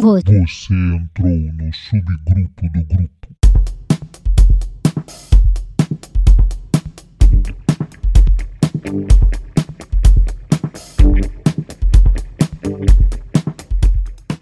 Você entrou no subgrupo do grupo.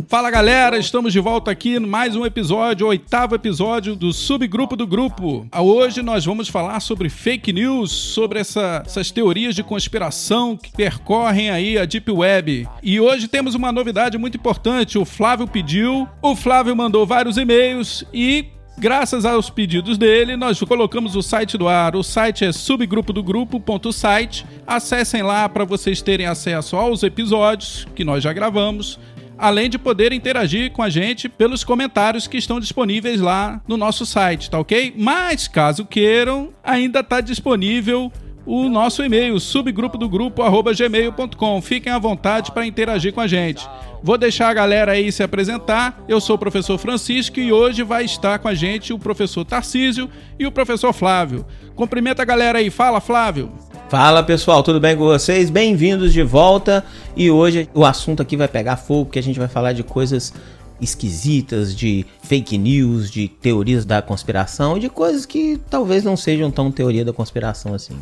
Fala galera, estamos de volta aqui mais um episódio, oitavo episódio do Subgrupo do Grupo. Hoje nós vamos falar sobre fake news, sobre essa- essas teorias de conspiração que percorrem aí a Deep Web. E hoje temos uma novidade muito importante, o Flávio pediu, o Flávio mandou vários e-mails e Graças aos pedidos dele, nós colocamos o site do ar. O site é subgrupodogrupo.site. Acessem lá para vocês terem acesso aos episódios que nós já gravamos, além de poder interagir com a gente pelos comentários que estão disponíveis lá no nosso site, tá ok? Mas caso queiram, ainda está disponível o nosso e-mail, subgrupo do grupo, gmail.com. Fiquem à vontade para interagir com a gente. Vou deixar a galera aí se apresentar. Eu sou o professor Francisco e hoje vai estar com a gente o professor Tarcísio e o professor Flávio. Cumprimenta a galera aí. Fala, Flávio. Fala pessoal, tudo bem com vocês? Bem-vindos de volta. E hoje o assunto aqui vai pegar fogo, porque a gente vai falar de coisas esquisitas, de fake news, de teorias da conspiração e de coisas que talvez não sejam tão teoria da conspiração assim.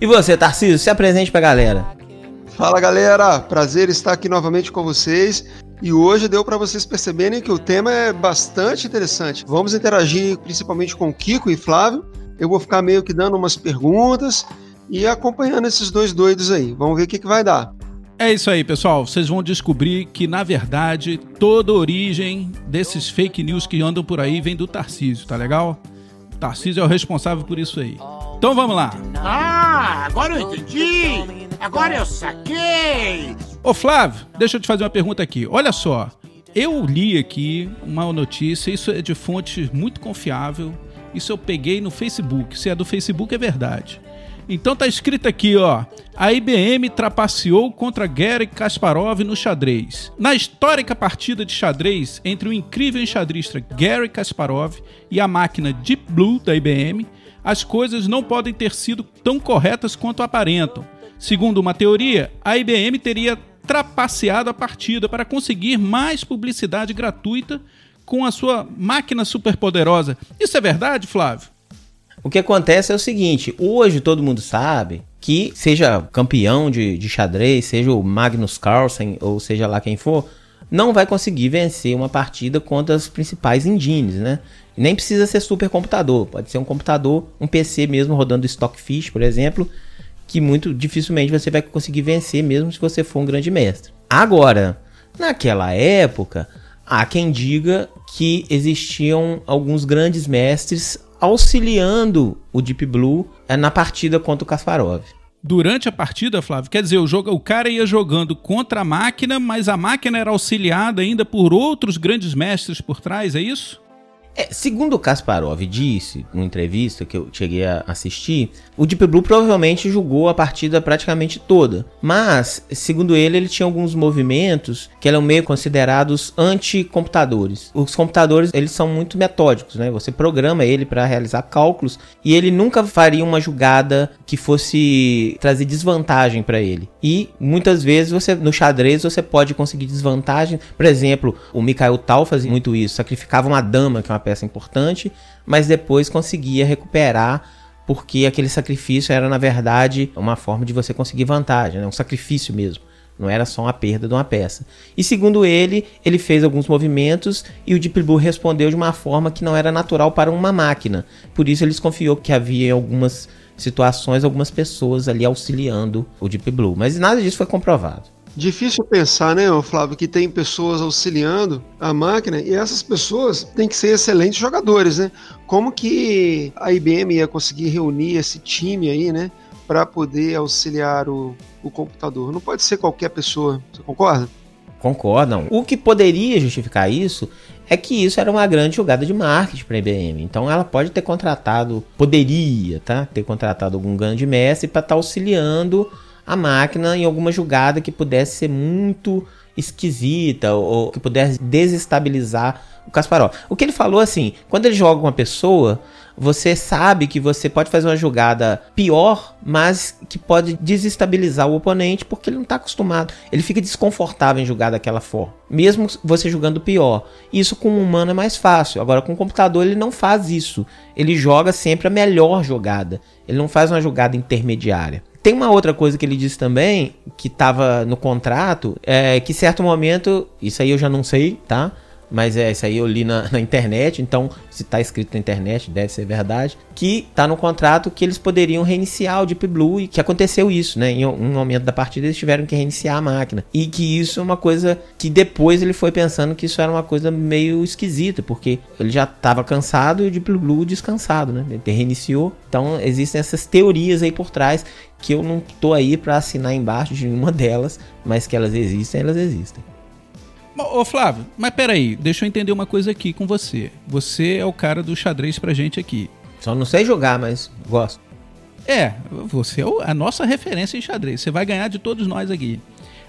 E você, Tarcísio, se apresente pra galera. Fala galera, prazer estar aqui novamente com vocês. E hoje deu para vocês perceberem que o tema é bastante interessante. Vamos interagir principalmente com Kiko e Flávio. Eu vou ficar meio que dando umas perguntas e acompanhando esses dois doidos aí. Vamos ver o que, que vai dar. É isso aí, pessoal. Vocês vão descobrir que, na verdade, toda a origem desses fake news que andam por aí vem do Tarcísio, tá legal? O Tarcísio é o responsável por isso aí. Então vamos lá. Ah, agora eu entendi! Agora eu saquei! Ô Flávio, deixa eu te fazer uma pergunta aqui. Olha só, eu li aqui uma notícia, isso é de fonte muito confiável. Isso eu peguei no Facebook. Se é do Facebook, é verdade. Então tá escrito aqui, ó. A IBM trapaceou contra Gary Kasparov no xadrez. Na histórica partida de xadrez entre o incrível enxadrista Gary Kasparov e a máquina Deep Blue da IBM, as coisas não podem ter sido tão corretas quanto aparentam. Segundo uma teoria, a IBM teria trapaceado a partida para conseguir mais publicidade gratuita com a sua máquina superpoderosa. Isso é verdade, Flávio? O que acontece é o seguinte: hoje todo mundo sabe que, seja campeão de, de xadrez, seja o Magnus Carlsen, ou seja lá quem for, não vai conseguir vencer uma partida contra as principais engines, né? Nem precisa ser supercomputador, pode ser um computador, um PC mesmo rodando Stockfish, por exemplo, que muito dificilmente você vai conseguir vencer mesmo se você for um grande mestre. Agora, naquela época, há quem diga que existiam alguns grandes mestres auxiliando o Deep Blue eh, na partida contra o Kasparov. Durante a partida, Flávio, quer dizer, o, jogo, o cara ia jogando contra a máquina, mas a máquina era auxiliada ainda por outros grandes mestres por trás, é isso? É, segundo Kasparov disse, numa entrevista que eu cheguei a assistir, o Deep Blue provavelmente jogou a partida praticamente toda. Mas, segundo ele, ele tinha alguns movimentos que eram meio considerados anti-computadores. Os computadores, eles são muito metódicos, né? Você programa ele para realizar cálculos e ele nunca faria uma jogada que fosse trazer desvantagem para ele. E muitas vezes você no xadrez você pode conseguir desvantagem. Por exemplo, o Mikhail Tal fazia muito isso, sacrificava uma dama, que é uma peça importante, mas depois conseguia recuperar porque aquele sacrifício era na verdade uma forma de você conseguir vantagem, né? um sacrifício mesmo. Não era só uma perda de uma peça. E segundo ele, ele fez alguns movimentos e o Deep Blue respondeu de uma forma que não era natural para uma máquina. Por isso ele desconfiou que havia algumas situações, algumas pessoas ali auxiliando o Deep Blue. Mas nada disso foi comprovado. Difícil pensar, né, Flávio, que tem pessoas auxiliando a máquina e essas pessoas têm que ser excelentes jogadores, né? Como que a IBM ia conseguir reunir esse time aí, né, para poder auxiliar o, o computador? Não pode ser qualquer pessoa, você concorda? Concordam. O que poderia justificar isso é que isso era uma grande jogada de marketing para a IBM. Então ela pode ter contratado, poderia, tá? Ter contratado algum grande mestre para estar tá auxiliando a máquina em alguma jogada que pudesse ser muito esquisita ou que pudesse desestabilizar o Kasparov. O que ele falou assim, quando ele joga uma pessoa, você sabe que você pode fazer uma jogada pior, mas que pode desestabilizar o oponente porque ele não está acostumado. Ele fica desconfortável em jogar daquela forma, mesmo você jogando pior. Isso com um humano é mais fácil. Agora com o computador ele não faz isso. Ele joga sempre a melhor jogada. Ele não faz uma jogada intermediária. Tem uma outra coisa que ele disse também, que estava no contrato, é que certo momento, isso aí eu já não sei, tá? Mas é isso aí eu li na, na internet, então se está escrito na internet deve ser verdade, que está no contrato que eles poderiam reiniciar o Deep Blue e que aconteceu isso, né? Em um momento da partida eles tiveram que reiniciar a máquina e que isso é uma coisa que depois ele foi pensando que isso era uma coisa meio esquisita, porque ele já estava cansado e o Deep Blue descansado, né? Ele reiniciou, então existem essas teorias aí por trás que eu não tô aí para assinar embaixo de nenhuma delas, mas que elas existem, elas existem. Ô Flávio, mas peraí, deixa eu entender uma coisa aqui com você. Você é o cara do xadrez pra gente aqui. Só não sei jogar, mas gosto. É, você é a nossa referência em xadrez. Você vai ganhar de todos nós aqui.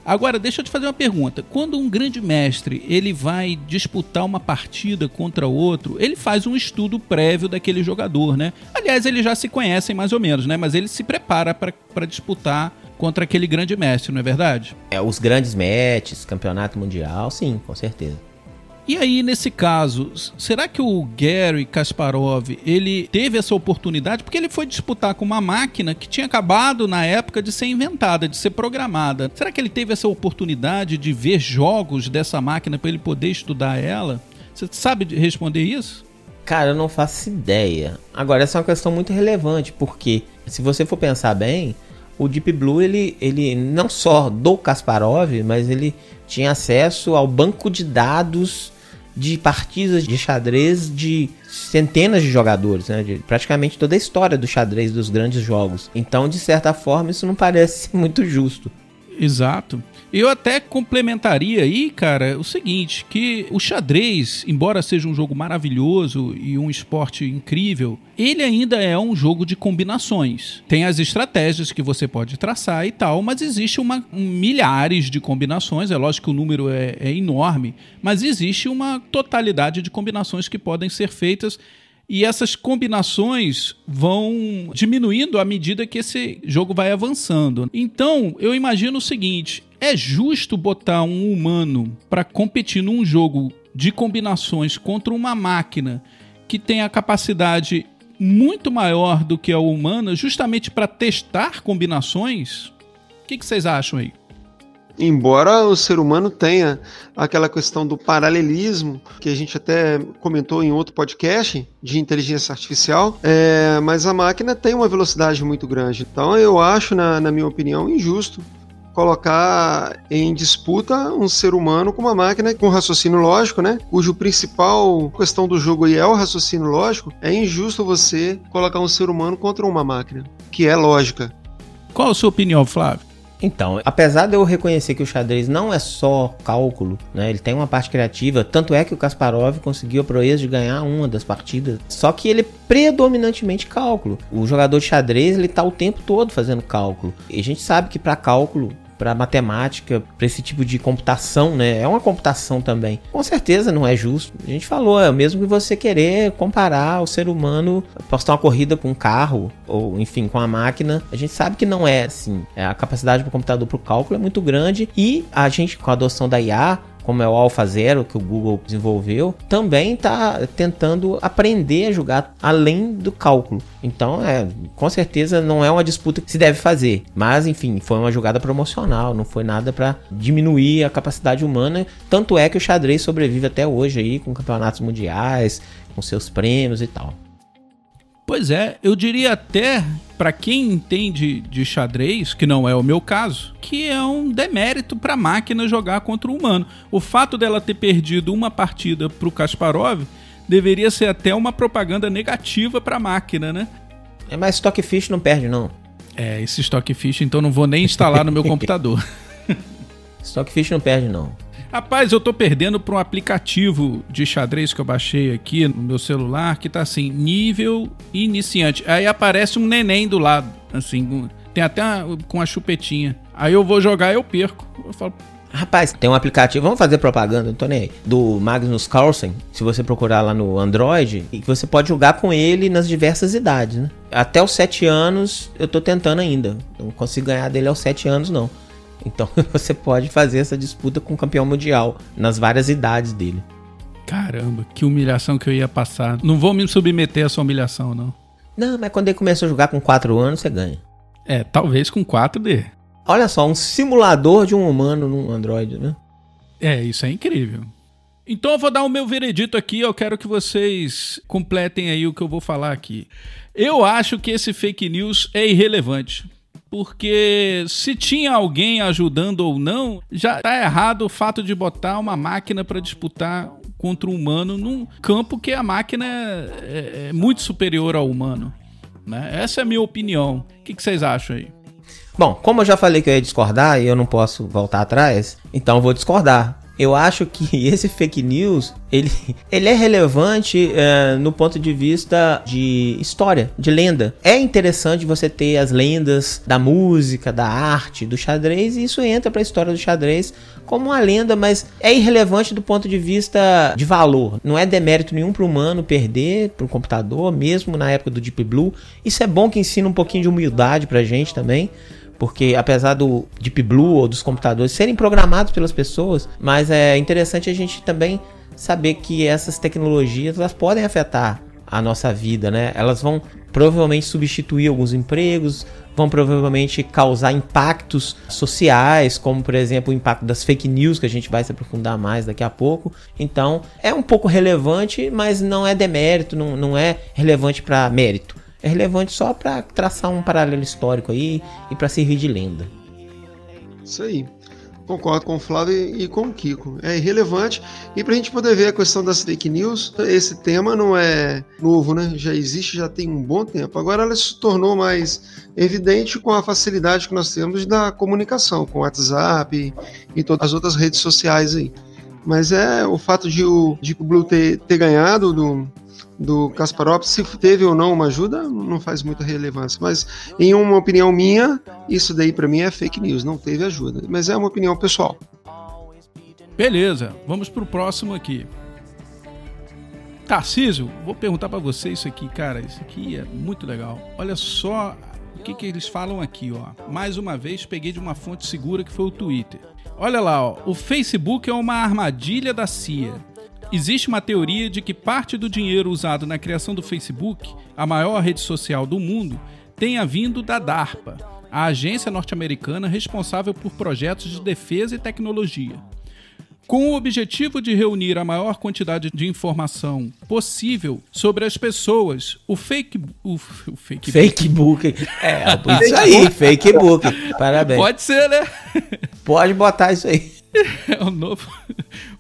Agora, deixa eu te fazer uma pergunta. Quando um grande mestre ele vai disputar uma partida contra outro, ele faz um estudo prévio daquele jogador, né? Aliás, eles já se conhecem mais ou menos, né? Mas ele se prepara para disputar contra aquele grande mestre, não é verdade? É, os grandes matches, campeonato mundial, sim, com certeza. E aí, nesse caso, será que o Gary Kasparov, ele teve essa oportunidade? Porque ele foi disputar com uma máquina que tinha acabado na época de ser inventada, de ser programada. Será que ele teve essa oportunidade de ver jogos dessa máquina para ele poder estudar ela? Você sabe responder isso? Cara, eu não faço ideia. Agora, essa é uma questão muito relevante, porque se você for pensar bem, o Deep Blue ele, ele não só do Kasparov, mas ele tinha acesso ao banco de dados de partidas de xadrez de centenas de jogadores, né? De praticamente toda a história do xadrez dos grandes jogos. Então, de certa forma, isso não parece muito justo. Exato. Eu até complementaria aí, cara, o seguinte, que o xadrez, embora seja um jogo maravilhoso e um esporte incrível, ele ainda é um jogo de combinações. Tem as estratégias que você pode traçar e tal, mas existe uma um, milhares de combinações. É lógico que o número é, é enorme, mas existe uma totalidade de combinações que podem ser feitas e essas combinações vão diminuindo à medida que esse jogo vai avançando. Então, eu imagino o seguinte: é justo botar um humano para competir num jogo de combinações contra uma máquina que tem a capacidade muito maior do que a humana, justamente para testar combinações? O que, que vocês acham aí? Embora o ser humano tenha aquela questão do paralelismo, que a gente até comentou em outro podcast de inteligência artificial, é, mas a máquina tem uma velocidade muito grande. Então eu acho, na, na minha opinião, injusto colocar em disputa um ser humano com uma máquina com raciocínio lógico, né? Cujo principal questão do jogo é o raciocínio lógico. É injusto você colocar um ser humano contra uma máquina, que é lógica. Qual a sua opinião, Flávio? Então, apesar de eu reconhecer que o xadrez não é só cálculo, né? Ele tem uma parte criativa, tanto é que o Kasparov conseguiu a proeza de ganhar uma das partidas. Só que ele é predominantemente cálculo. O jogador de xadrez, ele tá o tempo todo fazendo cálculo. E a gente sabe que para cálculo para matemática, para esse tipo de computação, né? É uma computação também. Com certeza não é justo. A gente falou, é mesmo que você querer comparar o ser humano, postar uma corrida com um carro ou enfim com a máquina. A gente sabe que não é assim. É, a capacidade do computador para o cálculo é muito grande e a gente com a adoção da IA como é o AlphaZero que o Google desenvolveu, também está tentando aprender a jogar além do cálculo. Então, é, com certeza não é uma disputa que se deve fazer, mas enfim, foi uma jogada promocional, não foi nada para diminuir a capacidade humana, tanto é que o xadrez sobrevive até hoje aí com campeonatos mundiais, com seus prêmios e tal. Pois é, eu diria até para quem entende de xadrez, que não é o meu caso, que é um demérito para a máquina jogar contra o humano. O fato dela ter perdido uma partida para o Kasparov deveria ser até uma propaganda negativa para a máquina, né? É, mas Stockfish não perde não. É, esse Stockfish então não vou nem instalar no meu computador. Stockfish não perde não. Rapaz, eu tô perdendo para um aplicativo de xadrez que eu baixei aqui no meu celular que tá assim, nível iniciante. Aí aparece um neném do lado, assim, tem até uma, com a chupetinha. Aí eu vou jogar eu perco. Eu falo, Rapaz, tem um aplicativo, vamos fazer propaganda, não tô nem aí, do Magnus Carlsen, se você procurar lá no Android, e que você pode jogar com ele nas diversas idades, né? Até os 7 anos eu tô tentando ainda, não consigo ganhar dele aos 7 anos não. Então você pode fazer essa disputa com o campeão mundial nas várias idades dele. Caramba, que humilhação que eu ia passar. Não vou me submeter a essa humilhação, não. Não, mas quando ele começou a jogar com 4 anos, você ganha. É, talvez com 4 dê. Olha só, um simulador de um humano no Android, né? É, isso é incrível. Então eu vou dar o meu veredito aqui, eu quero que vocês completem aí o que eu vou falar aqui. Eu acho que esse fake news é irrelevante. Porque se tinha alguém ajudando ou não, já tá errado o fato de botar uma máquina para disputar contra o humano num campo que a máquina é, é muito superior ao humano. Né? Essa é a minha opinião. O que, que vocês acham aí? Bom, como eu já falei que eu ia discordar e eu não posso voltar atrás, então eu vou discordar. Eu acho que esse fake news ele, ele é relevante é, no ponto de vista de história, de lenda. É interessante você ter as lendas da música, da arte, do xadrez, e isso entra para a história do xadrez como uma lenda, mas é irrelevante do ponto de vista de valor. Não é demérito nenhum para o humano perder para o computador, mesmo na época do Deep Blue. Isso é bom que ensina um pouquinho de humildade para gente também porque apesar do Deep Blue ou dos computadores serem programados pelas pessoas, mas é interessante a gente também saber que essas tecnologias elas podem afetar a nossa vida, né? Elas vão provavelmente substituir alguns empregos, vão provavelmente causar impactos sociais, como por exemplo o impacto das fake news, que a gente vai se aprofundar mais daqui a pouco. Então é um pouco relevante, mas não é demérito, não, não é relevante para mérito é relevante só para traçar um paralelo histórico aí e para servir de lenda. Isso aí. Concordo com o Flávio e com o Kiko. É irrelevante. E para a gente poder ver a questão das fake news, esse tema não é novo, né? Já existe, já tem um bom tempo. Agora ela se tornou mais evidente com a facilidade que nós temos da comunicação, com o WhatsApp e todas as outras redes sociais aí. Mas é o fato de o Deep Blue ter, ter ganhado do, do Kasparov, se teve ou não uma ajuda, não faz muita relevância. Mas, em uma opinião minha, isso daí para mim é fake news, não teve ajuda. Mas é uma opinião pessoal. Beleza, vamos pro próximo aqui. Tarcísio, vou perguntar para você isso aqui, cara. Isso aqui é muito legal. Olha só o que, que eles falam aqui, ó. Mais uma vez, peguei de uma fonte segura que foi o Twitter. Olha lá, ó. O Facebook é uma armadilha da CIA Existe uma teoria de que parte do dinheiro usado na criação do Facebook, a maior rede social do mundo, tenha vindo da DARPA, a agência norte-americana responsável por projetos de defesa e tecnologia. Com o objetivo de reunir a maior quantidade de informação possível sobre as pessoas, o fake. O, o fake, fake book. É, isso aí, fake book. Parabéns. Pode ser, né? Pode botar isso aí. É o novo.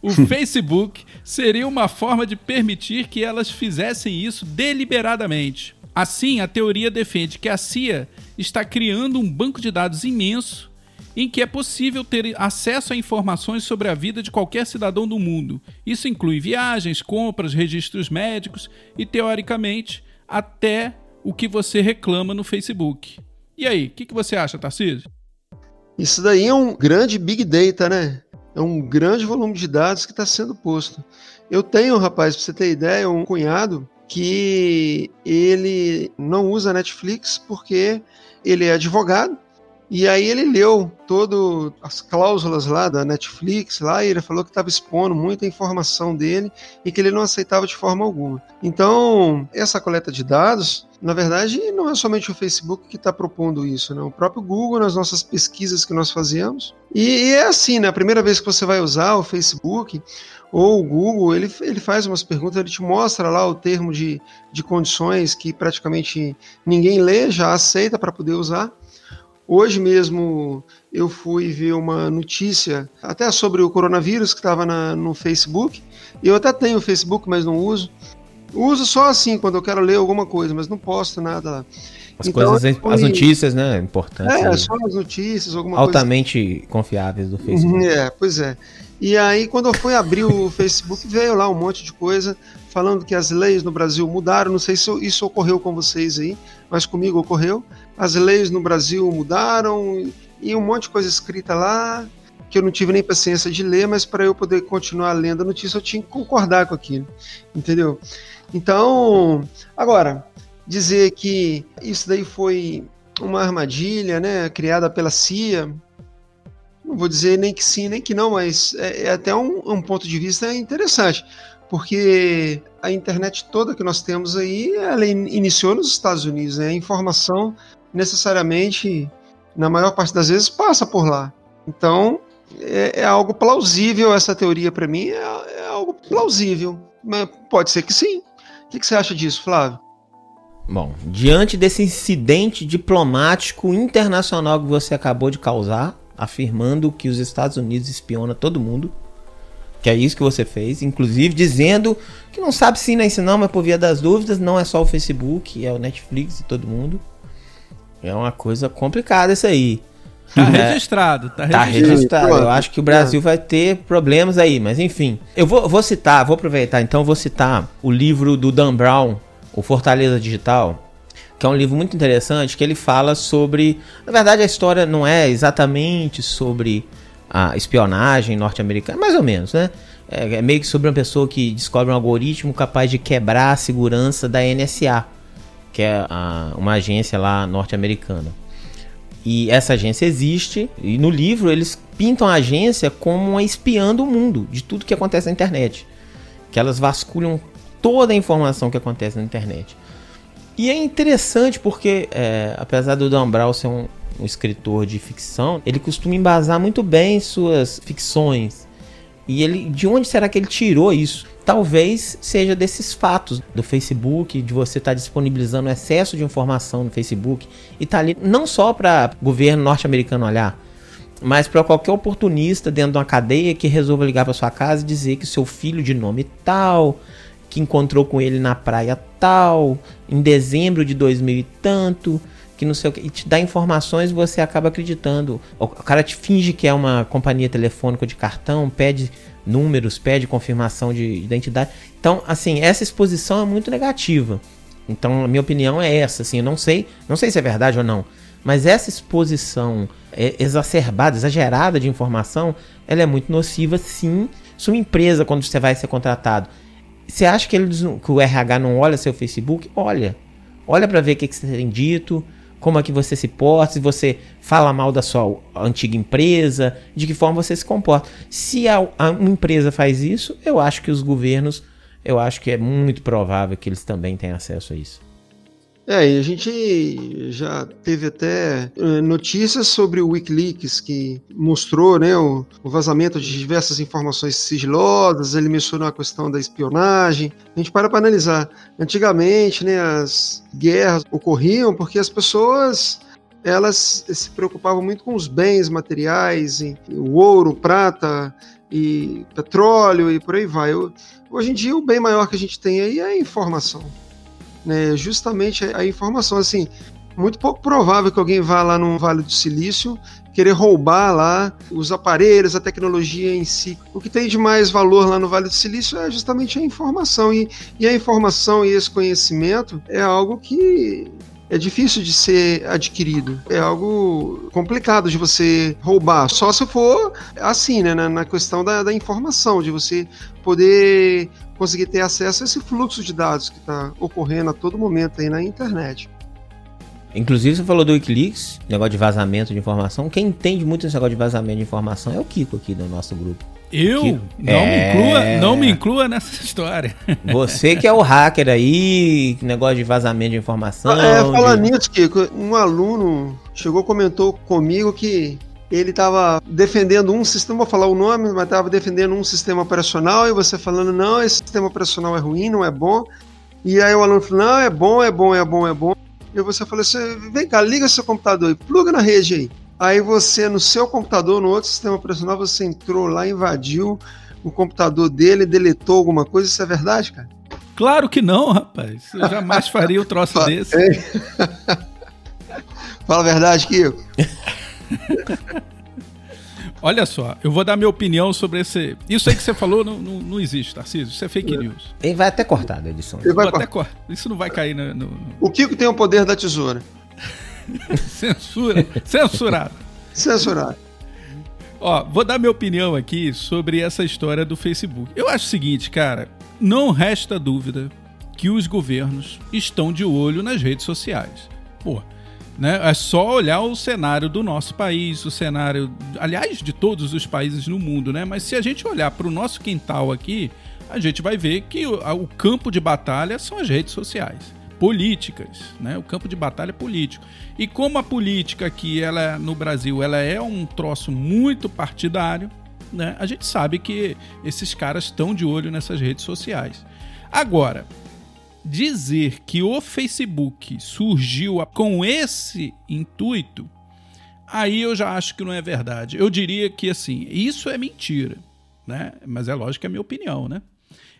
O Facebook seria uma forma de permitir que elas fizessem isso deliberadamente. Assim, a teoria defende que a CIA está criando um banco de dados imenso em que é possível ter acesso a informações sobre a vida de qualquer cidadão do mundo. Isso inclui viagens, compras, registros médicos e, teoricamente, até o que você reclama no Facebook. E aí, o que, que você acha, Tarcísio? Isso daí é um grande big data, né? é um grande volume de dados que está sendo posto. Eu tenho, rapaz, para você ter ideia, um cunhado que ele não usa Netflix porque ele é advogado e aí ele leu todas as cláusulas lá da Netflix lá e ele falou que estava expondo muita informação dele e que ele não aceitava de forma alguma. Então, essa coleta de dados, na verdade, não é somente o Facebook que está propondo isso, né? O próprio Google, nas nossas pesquisas que nós fazemos. E, e é assim, né? A primeira vez que você vai usar o Facebook, ou o Google, ele, ele faz umas perguntas, ele te mostra lá o termo de, de condições que praticamente ninguém lê, já aceita para poder usar. Hoje mesmo eu fui ver uma notícia até sobre o coronavírus que estava no Facebook. Eu até tenho o Facebook, mas não uso. Uso só assim quando eu quero ler alguma coisa, mas não posto nada lá. As então, coisas, fui... as notícias, né? Importantes. É, só as notícias, alguma Altamente coisa. confiáveis do Facebook. É, pois é. E aí, quando eu fui abrir o Facebook, veio lá um monte de coisa falando que as leis no Brasil mudaram. Não sei se isso ocorreu com vocês aí, mas comigo ocorreu. As leis no Brasil mudaram e um monte de coisa escrita lá. que eu não tive nem paciência de ler, mas para eu poder continuar lendo a notícia eu tinha que concordar com aquilo, entendeu? Então, agora, dizer que isso daí foi uma armadilha, né, criada pela CIA, não vou dizer nem que sim, nem que não, mas é, é até um, um, ponto de vista interessante, porque a internet toda que nós temos aí, ela iniciou nos Estados Unidos, né? A informação necessariamente, na maior parte das vezes, passa por lá. Então, é, é algo plausível essa teoria para mim, é, é, algo plausível, mas pode ser que sim. O que, que você acha disso, Flávio? Bom, diante desse incidente diplomático internacional que você acabou de causar, afirmando que os Estados Unidos espiona todo mundo. Que é isso que você fez, inclusive dizendo que não sabe se nem se não, mas por via das dúvidas, não é só o Facebook, é o Netflix e todo mundo. É uma coisa complicada isso aí. Tá é, registrado, tá, tá registrado. registrado. Eu acho que o Brasil vai ter problemas aí, mas enfim. Eu vou, vou citar, vou aproveitar então, vou citar o livro do Dan Brown, O Fortaleza Digital, que é um livro muito interessante, que ele fala sobre. Na verdade, a história não é exatamente sobre a espionagem norte-americana, mais ou menos, né? É, é, meio que sobre uma pessoa que descobre um algoritmo capaz de quebrar a segurança da NSA, que é a, uma agência lá norte-americana. E essa agência existe, e no livro eles pintam a agência como uma espiã do mundo, de tudo que acontece na internet. Que elas vasculham toda a informação que acontece na internet. E é interessante porque, é, apesar do Dan Brown ser um, um escritor de ficção, ele costuma embasar muito bem suas ficções. E ele, de onde será que ele tirou isso? Talvez seja desses fatos do Facebook, de você estar tá disponibilizando excesso de informação no Facebook e tá ali não só para governo norte-americano olhar, mas para qualquer oportunista dentro de uma cadeia que resolva ligar para sua casa e dizer que seu filho de nome tal que encontrou com ele na praia tal, em dezembro de 2000 e tanto, que não sei o que, e te dá informações e você acaba acreditando. O cara te finge que é uma companhia telefônica de cartão, pede números, pede confirmação de identidade. Então, assim, essa exposição é muito negativa. Então, a minha opinião é essa, assim, eu não sei, não sei se é verdade ou não, mas essa exposição é, exacerbada, exagerada de informação, ela é muito nociva, sim. Sua empresa, quando você vai ser contratado, você acha que, eles, que o RH não olha seu Facebook? Olha. Olha para ver o que, que você tem dito, como é que você se porta, se você fala mal da sua antiga empresa, de que forma você se comporta. Se a, a, uma empresa faz isso, eu acho que os governos, eu acho que é muito provável que eles também tenham acesso a isso. É, e a gente já teve até eh, notícias sobre o Wikileaks que mostrou né, o, o, vazamento de diversas informações sigilosas, ele mencionou a questão da espionagem. A gente para para analisar. Antigamente, né, as guerras ocorriam porque as pessoas elas se preocupavam muito com os bens materiais, o ouro, prata e petróleo e por aí vai. Hoje em dia, o bem maior que a gente tem aí é a informação né, justamente a, informação. Assim, muito pouco provável que alguém vá lá no Vale do Silício querer roubar lá os aparelhos, a tecnologia em si. O que tem de mais valor lá no Vale do Silício é justamente a informação. E, e a informação e esse conhecimento é algo que é difícil de ser adquirido. É algo complicado de você roubar. Só se for assim, né? Na, questão da, da informação, de você poder conseguir ter acesso a esse fluxo de dados que está ocorrendo a todo momento aí na internet. Inclusive, você falou do Wikileaks, negócio de vazamento de informação. Quem entende muito esse negócio de vazamento de informação é o Kiko aqui do nosso grupo. Eu? Kiko. Não, é... me inclua, não me inclua nessa história. Você que é o hacker aí, negócio de vazamento de informação. Ah, é, falando de... nisso, Kiko, um aluno chegou comentou comigo que ele estava defendendo um sistema, vou falar o nome, mas estava defendendo um sistema operacional e você falando, não, esse sistema operacional é ruim, não é bom. E aí o aluno falou, não, é bom, é bom, é bom, é bom. E você falou assim, vem cá, liga seu computador e pluga na rede aí. Aí você, no seu computador, no outro sistema operacional, você entrou lá, invadiu o computador dele, deletou alguma coisa, isso é verdade, cara? Claro que não, rapaz. Eu jamais faria o um troço desse. Fala a verdade, Kiko. Olha só, eu vou dar minha opinião sobre esse. Isso aí que você falou não, não, não existe, Tarcísio. Isso é fake é. news. Ele vai até cortar da edição. Ele vai até cor... Isso não vai cair no, no. O Kiko tem o poder da tesoura. Censura. Censurado. Censurado. Ó, vou dar minha opinião aqui sobre essa história do Facebook. Eu acho o seguinte, cara, não resta dúvida que os governos estão de olho nas redes sociais. Pô, né? É só olhar o cenário do nosso país, o cenário, aliás, de todos os países no mundo, né? Mas se a gente olhar para o nosso quintal aqui, a gente vai ver que o, o campo de batalha são as redes sociais políticas, né? O campo de batalha político. E como a política aqui, ela no Brasil, ela é um troço muito partidário, né? A gente sabe que esses caras estão de olho nessas redes sociais. Agora, dizer que o Facebook surgiu com esse intuito, aí eu já acho que não é verdade. Eu diria que assim, isso é mentira, né? Mas é lógico que é a minha opinião, né?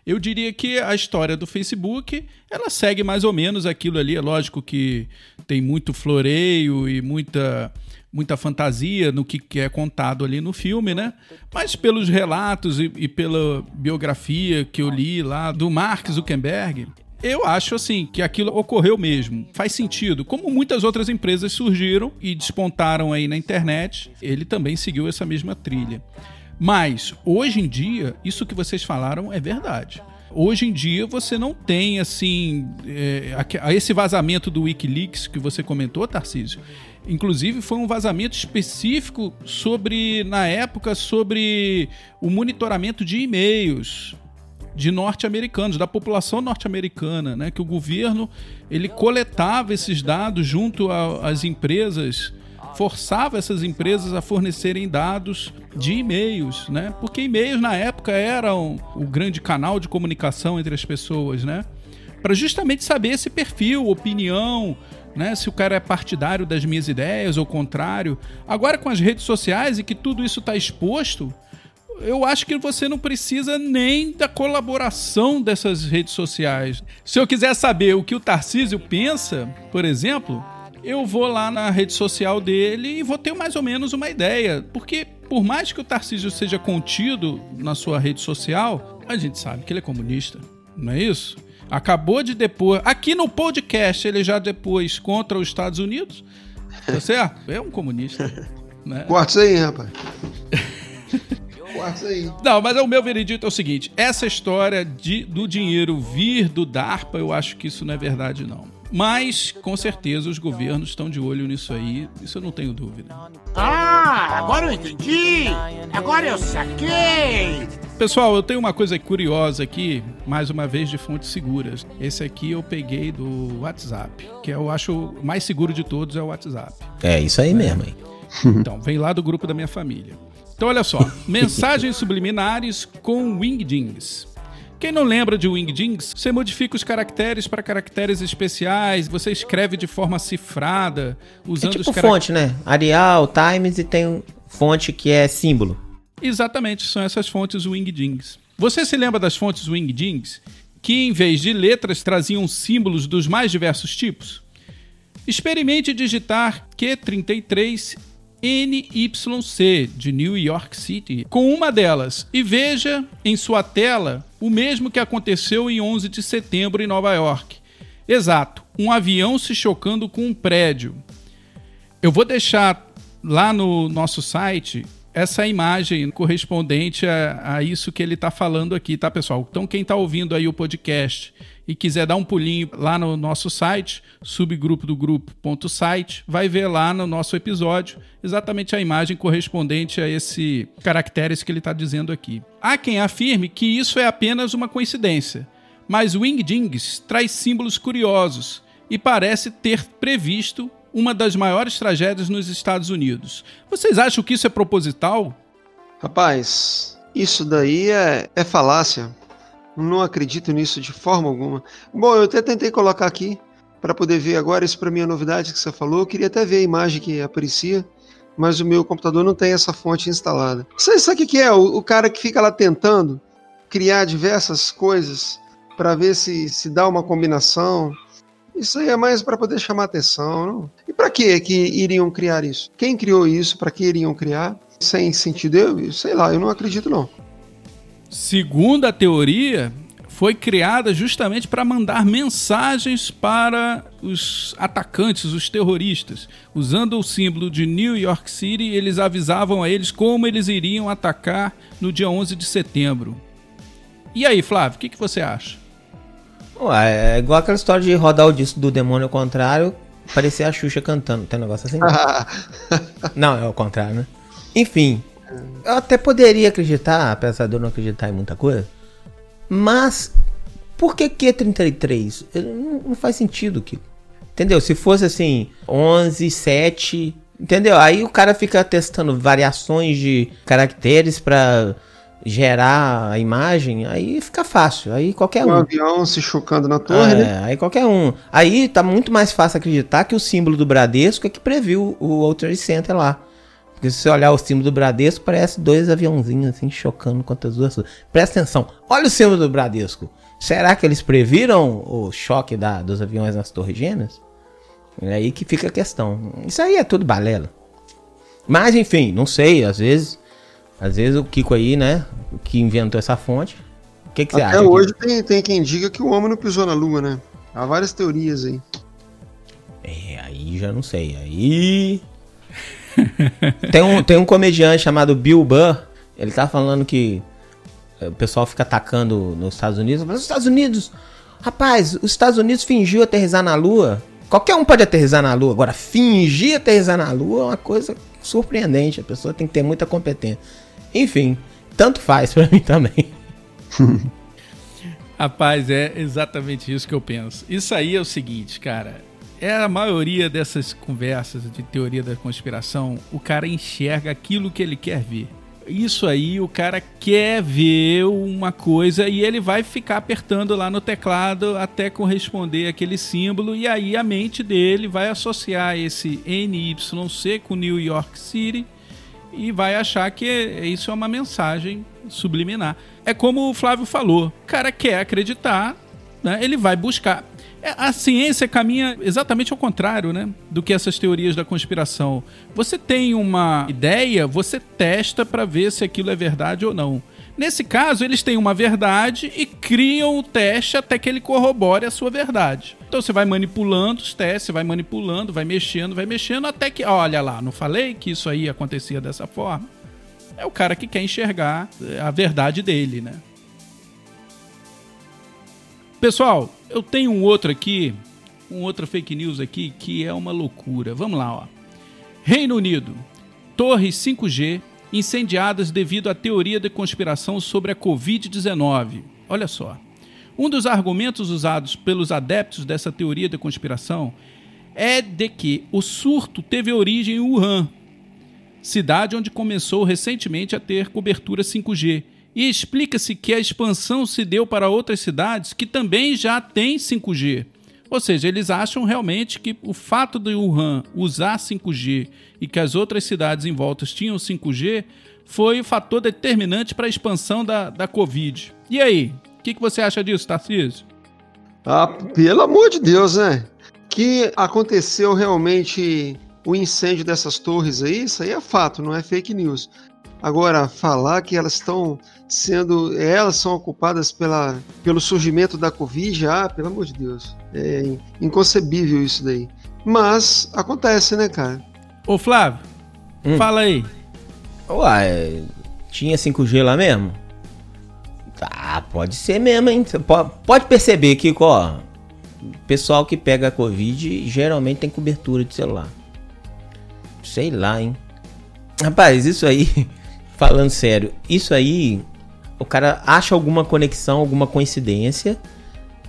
Eu diria que a história do Facebook, ela segue mais ou menos aquilo ali. É lógico que tem muito floreio e muita muita fantasia no que é contado ali no filme, né? Mas pelos relatos e, e pela biografia que eu li lá do Mark Zuckerberg, eu acho assim que aquilo ocorreu mesmo. Faz sentido. Como muitas outras empresas surgiram e despontaram aí na internet, ele também seguiu essa mesma trilha. Mas, hoje em dia, isso que vocês falaram é verdade. Hoje em dia você não tem assim é, esse vazamento do WikiLeaks que você comentou, Tarcísio. Inclusive foi um vazamento específico sobre na época sobre o monitoramento de e-mails de norte-americanos, da população norte-americana, né, que o governo ele coletava esses dados junto às empresas forçava essas empresas a fornecerem dados de e-mails, né? Porque e-mails na época eram o grande canal de comunicação entre as pessoas, né? Para justamente saber esse perfil, opinião, né? Se o cara é partidário das minhas ideias ou contrário. Agora com as redes sociais e que tudo isso está exposto, eu acho que você não precisa nem da colaboração dessas redes sociais. Se eu quiser saber o que o Tarcísio pensa, por exemplo, eu vou lá na rede social dele e vou ter mais ou menos uma ideia. Porque, por mais que o Tarcísio seja contido na sua rede social, a gente sabe que ele é comunista, não é isso? Acabou de depor. Aqui no podcast ele já depois contra os Estados Unidos. Tá certo? É um comunista. Né? Corta isso aí, rapaz. Corta isso aí. Não, mas o meu veredito é o seguinte: essa história de, do dinheiro vir do DARPA, eu acho que isso não é verdade, não. Mas, com certeza, os governos estão de olho nisso aí, isso eu não tenho dúvida. Ah, agora eu entendi! Agora eu saquei! Pessoal, eu tenho uma coisa curiosa aqui, mais uma vez de fontes seguras. Esse aqui eu peguei do WhatsApp, que eu acho mais seguro de todos é o WhatsApp. É isso aí mesmo, hein? Então, vem lá do grupo da minha família. Então, olha só. Mensagens subliminares com wingdings. Quem não lembra de Wingdings, você modifica os caracteres para caracteres especiais, você escreve de forma cifrada, usando é tipo fonte, né? Arial, Times e tem fonte que é símbolo. Exatamente, são essas fontes Wingdings. Você se lembra das fontes Wingdings que em vez de letras traziam símbolos dos mais diversos tipos? Experimente digitar Q33 NYC de New York City com uma delas e veja em sua tela o mesmo que aconteceu em 11 de setembro em Nova York. Exato, um avião se chocando com um prédio. Eu vou deixar lá no nosso site essa imagem correspondente a, a isso que ele está falando aqui, tá, pessoal? Então, quem está ouvindo aí o podcast e quiser dar um pulinho lá no nosso site, subgrupo do grupo.site, vai ver lá no nosso episódio exatamente a imagem correspondente a esse caracteres que ele está dizendo aqui. Há quem afirme que isso é apenas uma coincidência, mas Wingdings traz símbolos curiosos e parece ter previsto uma das maiores tragédias nos Estados Unidos. Vocês acham que isso é proposital? Rapaz, isso daí é, é falácia. Não acredito nisso de forma alguma. Bom, eu até tentei colocar aqui para poder ver agora. Isso para mim é novidade que você falou. Eu queria até ver a imagem que aparecia, mas o meu computador não tem essa fonte instalada. Você sabe o que é? O, o cara que fica lá tentando criar diversas coisas para ver se, se dá uma combinação. Isso aí é mais para poder chamar atenção. Não? E para que que iriam criar isso? Quem criou isso? Para que iriam criar? Sem sentido, eu sei lá, eu não acredito não. Segundo a teoria, foi criada justamente para mandar mensagens para os atacantes, os terroristas, usando o símbolo de New York City, eles avisavam a eles como eles iriam atacar no dia 11 de setembro. E aí, Flávio, o que, que você acha? Ué, é igual aquela história de rodar o disco do demônio ao contrário, parecer a Xuxa cantando. Tem um negócio assim? não, é o contrário, né? Enfim, eu até poderia acreditar, apesar de eu não acreditar em muita coisa, mas por que Q33? Não, não faz sentido aquilo. Entendeu? Se fosse assim, 11, 7, entendeu? Aí o cara fica testando variações de caracteres para gerar a imagem, aí fica fácil. Aí qualquer um. Um avião se chocando na torre, é, né? Aí qualquer um. Aí tá muito mais fácil acreditar que o símbolo do Bradesco é que previu o Trade Center lá. Porque se você olhar o símbolo do Bradesco, parece dois aviãozinhos assim chocando contra as duas. Presta atenção. Olha o símbolo do Bradesco. Será que eles previram o choque da, dos aviões nas torres gêmeas? É aí que fica a questão. Isso aí é tudo balela. Mas enfim, não sei, às vezes, às vezes o Kiko aí, né, que inventou essa fonte. O que, que você Até acha? hoje tem, tem quem diga que o homem não pisou na lua, né? Há várias teorias aí. É, aí já não sei. Aí. tem, um, tem um comediante chamado Bill Burr. Ele tá falando que eh, o pessoal fica atacando nos Estados Unidos. Mas os Estados Unidos. Rapaz, os Estados Unidos fingiu aterrizar na Lua. Qualquer um pode aterrizar na Lua. Agora, fingir aterrizar na Lua é uma coisa surpreendente. A pessoa tem que ter muita competência. Enfim, tanto faz pra mim também. Rapaz, é exatamente isso que eu penso. Isso aí é o seguinte, cara. É a maioria dessas conversas de teoria da conspiração, o cara enxerga aquilo que ele quer ver. Isso aí, o cara quer ver uma coisa e ele vai ficar apertando lá no teclado até corresponder aquele símbolo e aí a mente dele vai associar esse NYC com New York City e vai achar que isso é uma mensagem subliminar. É como o Flávio falou, o cara quer acreditar, né? Ele vai buscar. É, A ciência caminha exatamente ao contrário, né? Do que essas teorias da conspiração. Você tem uma ideia, você testa para ver se aquilo é verdade ou não. Nesse caso, eles têm uma verdade e criam o teste até que ele corrobore a sua verdade. Então você vai manipulando os testes, vai manipulando, vai mexendo, vai mexendo, até que, olha lá, não falei que isso aí acontecia dessa forma? É o cara que quer enxergar eh, a verdade dele, né? Pessoal, eu tenho um outro aqui, um outro fake news aqui que é uma loucura. Vamos lá, ó. Reino Unido. Torres 5G incendiadas devido à teoria de conspiração sobre a Covid-19. Olha só. Um dos argumentos usados pelos adeptos dessa teoria de conspiração é de que o surto teve origem em Wuhan, cidade onde começou recentemente a ter cobertura 5G. E explica-se que a expansão se deu para outras cidades que também já têm 5G. Ou seja, eles acham realmente que o fato de Wuhan usar 5G e que as outras cidades em volta tinham 5G foi o fator determinante para a expansão da, da Covid. E aí, o que, que você acha disso, Tarcísio? Ah, pelo amor de Deus, né? Que aconteceu realmente o incêndio dessas torres aí, isso aí é fato, não é fake news. Agora, falar que elas estão sendo. Elas são ocupadas pela, pelo surgimento da Covid, ah, pelo amor de Deus. É inconcebível isso daí. Mas acontece, né, cara? Ô Flávio, Hum. fala aí. Uai, tinha 5G lá mesmo? Ah, pode ser mesmo, hein? Pode perceber que, ó, o pessoal que pega a Covid geralmente tem cobertura de celular. Sei lá, hein? Rapaz, isso aí, falando sério, isso aí, o cara acha alguma conexão, alguma coincidência.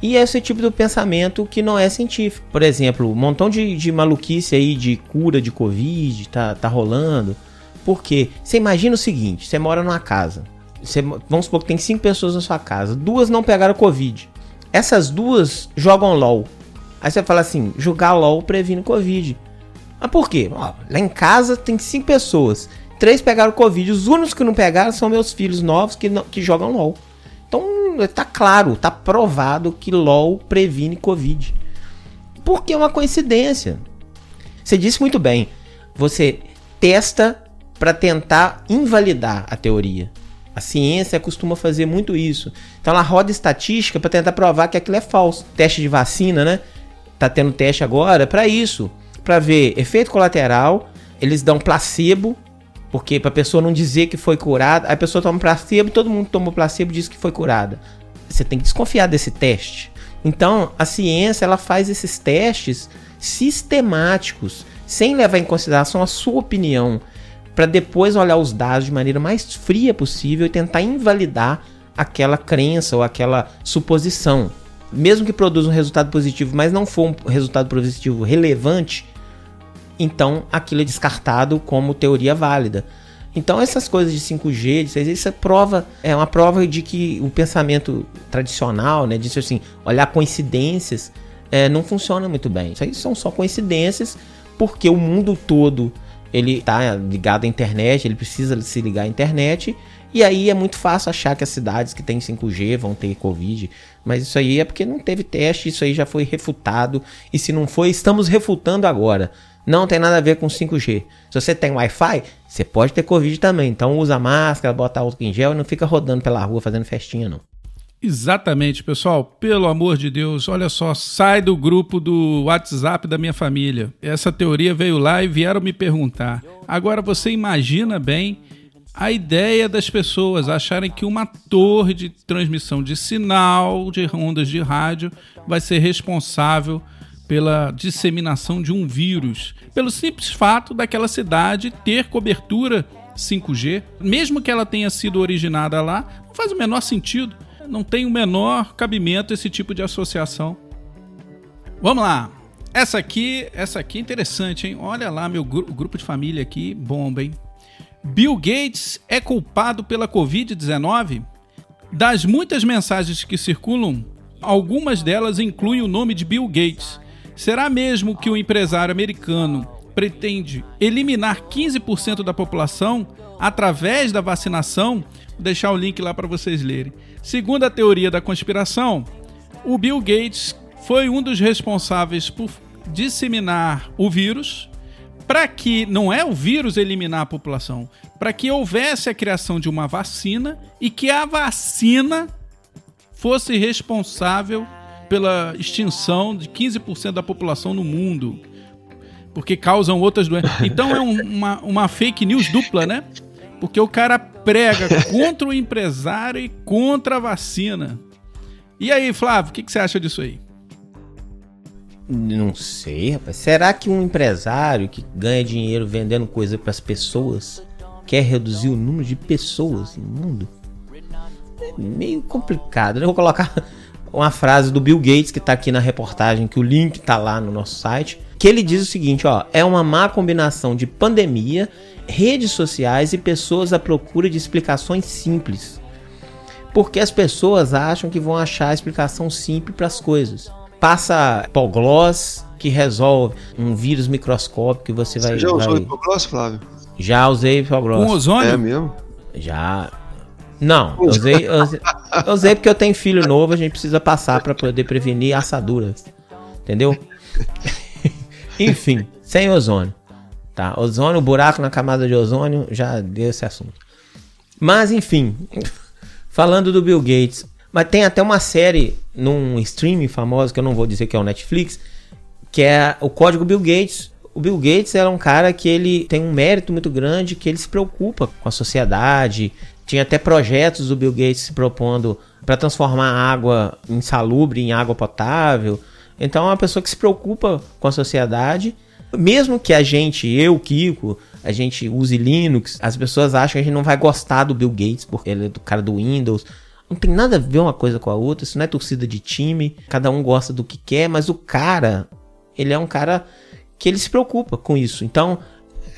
E é esse tipo de pensamento que não é científico. Por exemplo, um montão de, de maluquice aí de cura de Covid tá, tá rolando. Porque você imagina o seguinte: você mora numa casa. Você, vamos supor que tem cinco pessoas na sua casa. Duas não pegaram Covid. Essas duas jogam LOL. Aí você fala assim: jogar LOL previne Covid. Mas por quê? Ó, lá em casa tem cinco pessoas. Três pegaram Covid. Os únicos que não pegaram são meus filhos novos que, não- que jogam LOL. Então tá claro, tá provado que LOL previne Covid. Porque é uma coincidência. Você disse muito bem. Você testa para tentar invalidar a teoria. A ciência costuma fazer muito isso. Então ela roda estatística para tentar provar que aquilo é falso. Teste de vacina, né? tá tendo teste agora para isso, para ver efeito colateral. Eles dão placebo, porque pra pessoa não dizer que foi curada, a pessoa toma placebo, todo mundo tomou placebo e diz que foi curada. Você tem que desconfiar desse teste. Então, a ciência ela faz esses testes sistemáticos, sem levar em consideração a sua opinião, para depois olhar os dados de maneira mais fria possível e tentar invalidar aquela crença ou aquela suposição. Mesmo que produza um resultado positivo, mas não for um resultado positivo relevante, então aquilo é descartado como teoria válida. Então essas coisas de 5G, de 6G, isso é prova, é uma prova de que o pensamento tradicional, né, disso assim, olhar coincidências, é, não funciona muito bem. Isso aí são só coincidências, porque o mundo todo ele está ligado à internet, ele precisa se ligar à internet, e aí é muito fácil achar que as cidades que têm 5G vão ter Covid, mas isso aí é porque não teve teste, isso aí já foi refutado, e se não foi, estamos refutando agora. Não tem nada a ver com 5G. Se você tem Wi-Fi, você pode ter Covid também. Então usa máscara, bota álcool em gel e não fica rodando pela rua fazendo festinha, não. Exatamente, pessoal. Pelo amor de Deus, olha só, sai do grupo do WhatsApp da minha família. Essa teoria veio lá e vieram me perguntar. Agora você imagina bem a ideia das pessoas acharem que uma torre de transmissão de sinal de ondas de rádio vai ser responsável pela disseminação de um vírus, pelo simples fato daquela cidade ter cobertura 5G, mesmo que ela tenha sido originada lá, não faz o menor sentido, não tem o menor cabimento esse tipo de associação. Vamos lá. Essa aqui, essa aqui é interessante, hein? Olha lá meu gru grupo de família aqui, bomba, hein? Bill Gates é culpado pela Covid-19? Das muitas mensagens que circulam, algumas delas incluem o nome de Bill Gates Será mesmo que o empresário americano pretende eliminar 15% da população através da vacinação? Vou deixar o link lá para vocês lerem. Segundo a teoria da conspiração, o Bill Gates foi um dos responsáveis por disseminar o vírus para que não é o vírus eliminar a população, para que houvesse a criação de uma vacina e que a vacina fosse responsável pela extinção de 15% da população no mundo. Porque causam outras doenças. Então é um, uma, uma fake news dupla, né? Porque o cara prega contra o empresário e contra a vacina. E aí, Flávio, o que, que você acha disso aí? Não sei, rapaz. Será que um empresário que ganha dinheiro vendendo coisa para as pessoas quer reduzir o número de pessoas no mundo? É meio complicado. Né? Eu vou colocar uma frase do Bill Gates que está aqui na reportagem, que o link está lá no nosso site, que ele diz o seguinte, ó, é uma má combinação de pandemia, redes sociais e pessoas à procura de explicações simples. Porque as pessoas acham que vão achar a explicação simples para as coisas. Passa hipoglós que resolve um vírus microscópico que você, você vai... Você já usou vai... hipoglós, Flávio? Já usei hipoglós. Com ozônio? É mesmo? Já. Não, eu usei, eu usei, porque eu tenho filho novo, a gente precisa passar para poder prevenir assadura. Entendeu? Enfim, sem ozônio. Tá? Ozônio, buraco na camada de ozônio, já deu esse assunto. Mas enfim, falando do Bill Gates, mas tem até uma série num streaming famoso que eu não vou dizer que é o Netflix, que é o Código Bill Gates. O Bill Gates era um cara que ele tem um mérito muito grande, que ele se preocupa com a sociedade, tinha até projetos do Bill Gates se propondo para transformar água insalubre em água potável. Então é uma pessoa que se preocupa com a sociedade. Mesmo que a gente, eu, Kiko, a gente use Linux, as pessoas acham que a gente não vai gostar do Bill Gates porque ele é do cara do Windows. Não tem nada a ver uma coisa com a outra, isso não é torcida de time, cada um gosta do que quer, mas o cara, ele é um cara que ele se preocupa com isso. Então,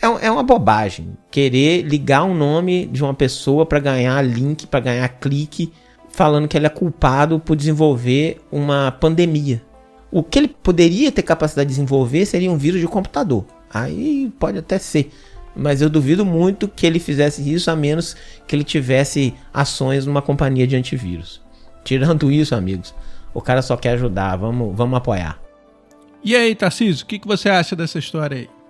é, é uma bobagem querer ligar um nome de uma pessoa para ganhar link, para ganhar clique, falando que ele é culpado por desenvolver uma pandemia. O que ele poderia ter capacidade de desenvolver seria um vírus de computador. Aí pode até ser. Mas eu duvido muito que ele fizesse isso a menos que ele tivesse ações numa companhia de antivírus. Tirando isso, amigos, o cara só quer ajudar. Vamos, vamos apoiar. E aí, Tarcísio, o que, que você acha dessa história aí?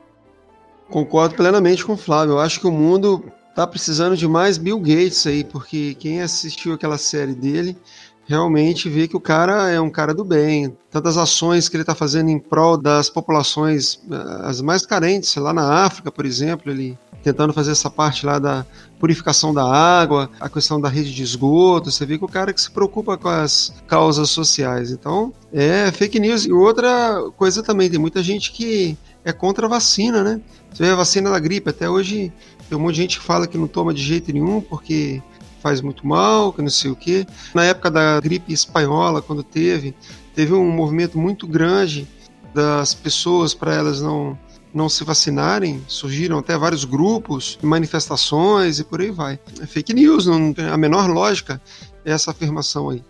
Concordo plenamente com o Flávio. Eu acho que o mundo tá precisando de mais Bill Gates aí, porque quem assistiu aquela série dele realmente vê que o cara é um cara do bem. Tantas ações que ele está fazendo em prol das populações eh, as mais carentes, lá na África, por exemplo, ele tentando fazer essa parte lá da purificação da água, a questão da rede de esgoto. Você vê que o cara que se preocupa com as causas sociais. Então, é fake news. E outra coisa também, tem muita gente que é contra a vacina, né? Você vê a vacina da gripe, até hoje tem um monte de gente que fala que não toma de jeito nenhum porque faz muito mal, que não sei o quê. Na época da gripe espanhola, quando teve, teve um movimento muito grande das pessoas para elas não não se vacinarem, surgiram até vários grupos, manifestações e por aí vai. É fake news, não tem a menor lógica essa afirmação aí.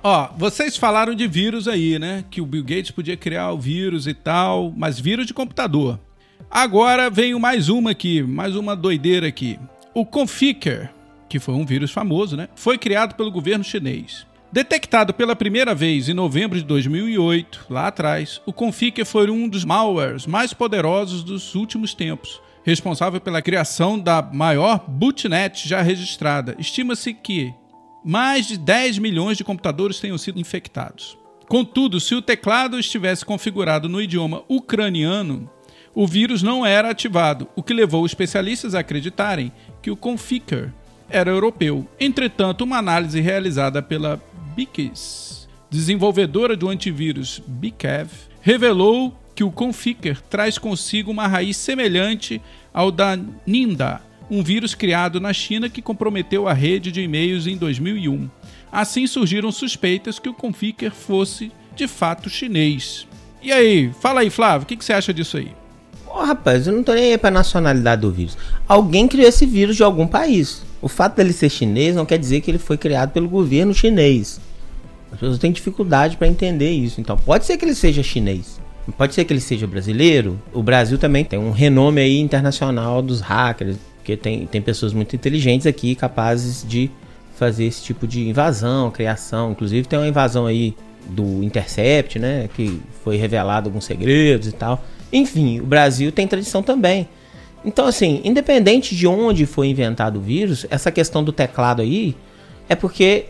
Ó, vocês falaram de vírus aí, né? Que o Bill Gates podia criar o vírus e tal, mas vírus de computador. Agora veio mais uma aqui, mais uma doideira aqui. O Conficker, que foi um vírus famoso, né? Foi criado pelo governo chinês. Detectado pela primeira vez em novembro de 2008, lá atrás, o Conficker foi um dos malwares mais poderosos dos últimos tempos, responsável pela criação da maior bootnet já registrada. Estima-se que mais de 10 milhões de computadores tenham sido infectados. Contudo, se o teclado estivesse configurado no idioma ucraniano, o vírus não era ativado, o que levou especialistas a acreditarem que o Conficker era europeu. Entretanto, uma análise realizada pela Bikis, desenvolvedora do antivírus Bikev, revelou que o Conficker traz consigo uma raiz semelhante ao da Ninda, um vírus criado na China que comprometeu a rede de e-mails em 2001. Assim surgiram suspeitas que o Conficker fosse de fato chinês. E aí, fala aí, Flávio, o que, que você acha disso aí? Oh, rapaz, eu não tô nem aí pra nacionalidade do vírus. Alguém criou esse vírus de algum país. O fato dele ser chinês não quer dizer que ele foi criado pelo governo chinês. As pessoas têm dificuldade para entender isso. Então, pode ser que ele seja chinês. Pode ser que ele seja brasileiro. O Brasil também tem um renome aí internacional dos hackers, porque tem, tem pessoas muito inteligentes aqui capazes de fazer esse tipo de invasão, criação. Inclusive tem uma invasão aí do Intercept, né, que foi revelado alguns segredos e tal. Enfim, o Brasil tem tradição também. Então, assim, independente de onde foi inventado o vírus, essa questão do teclado aí é porque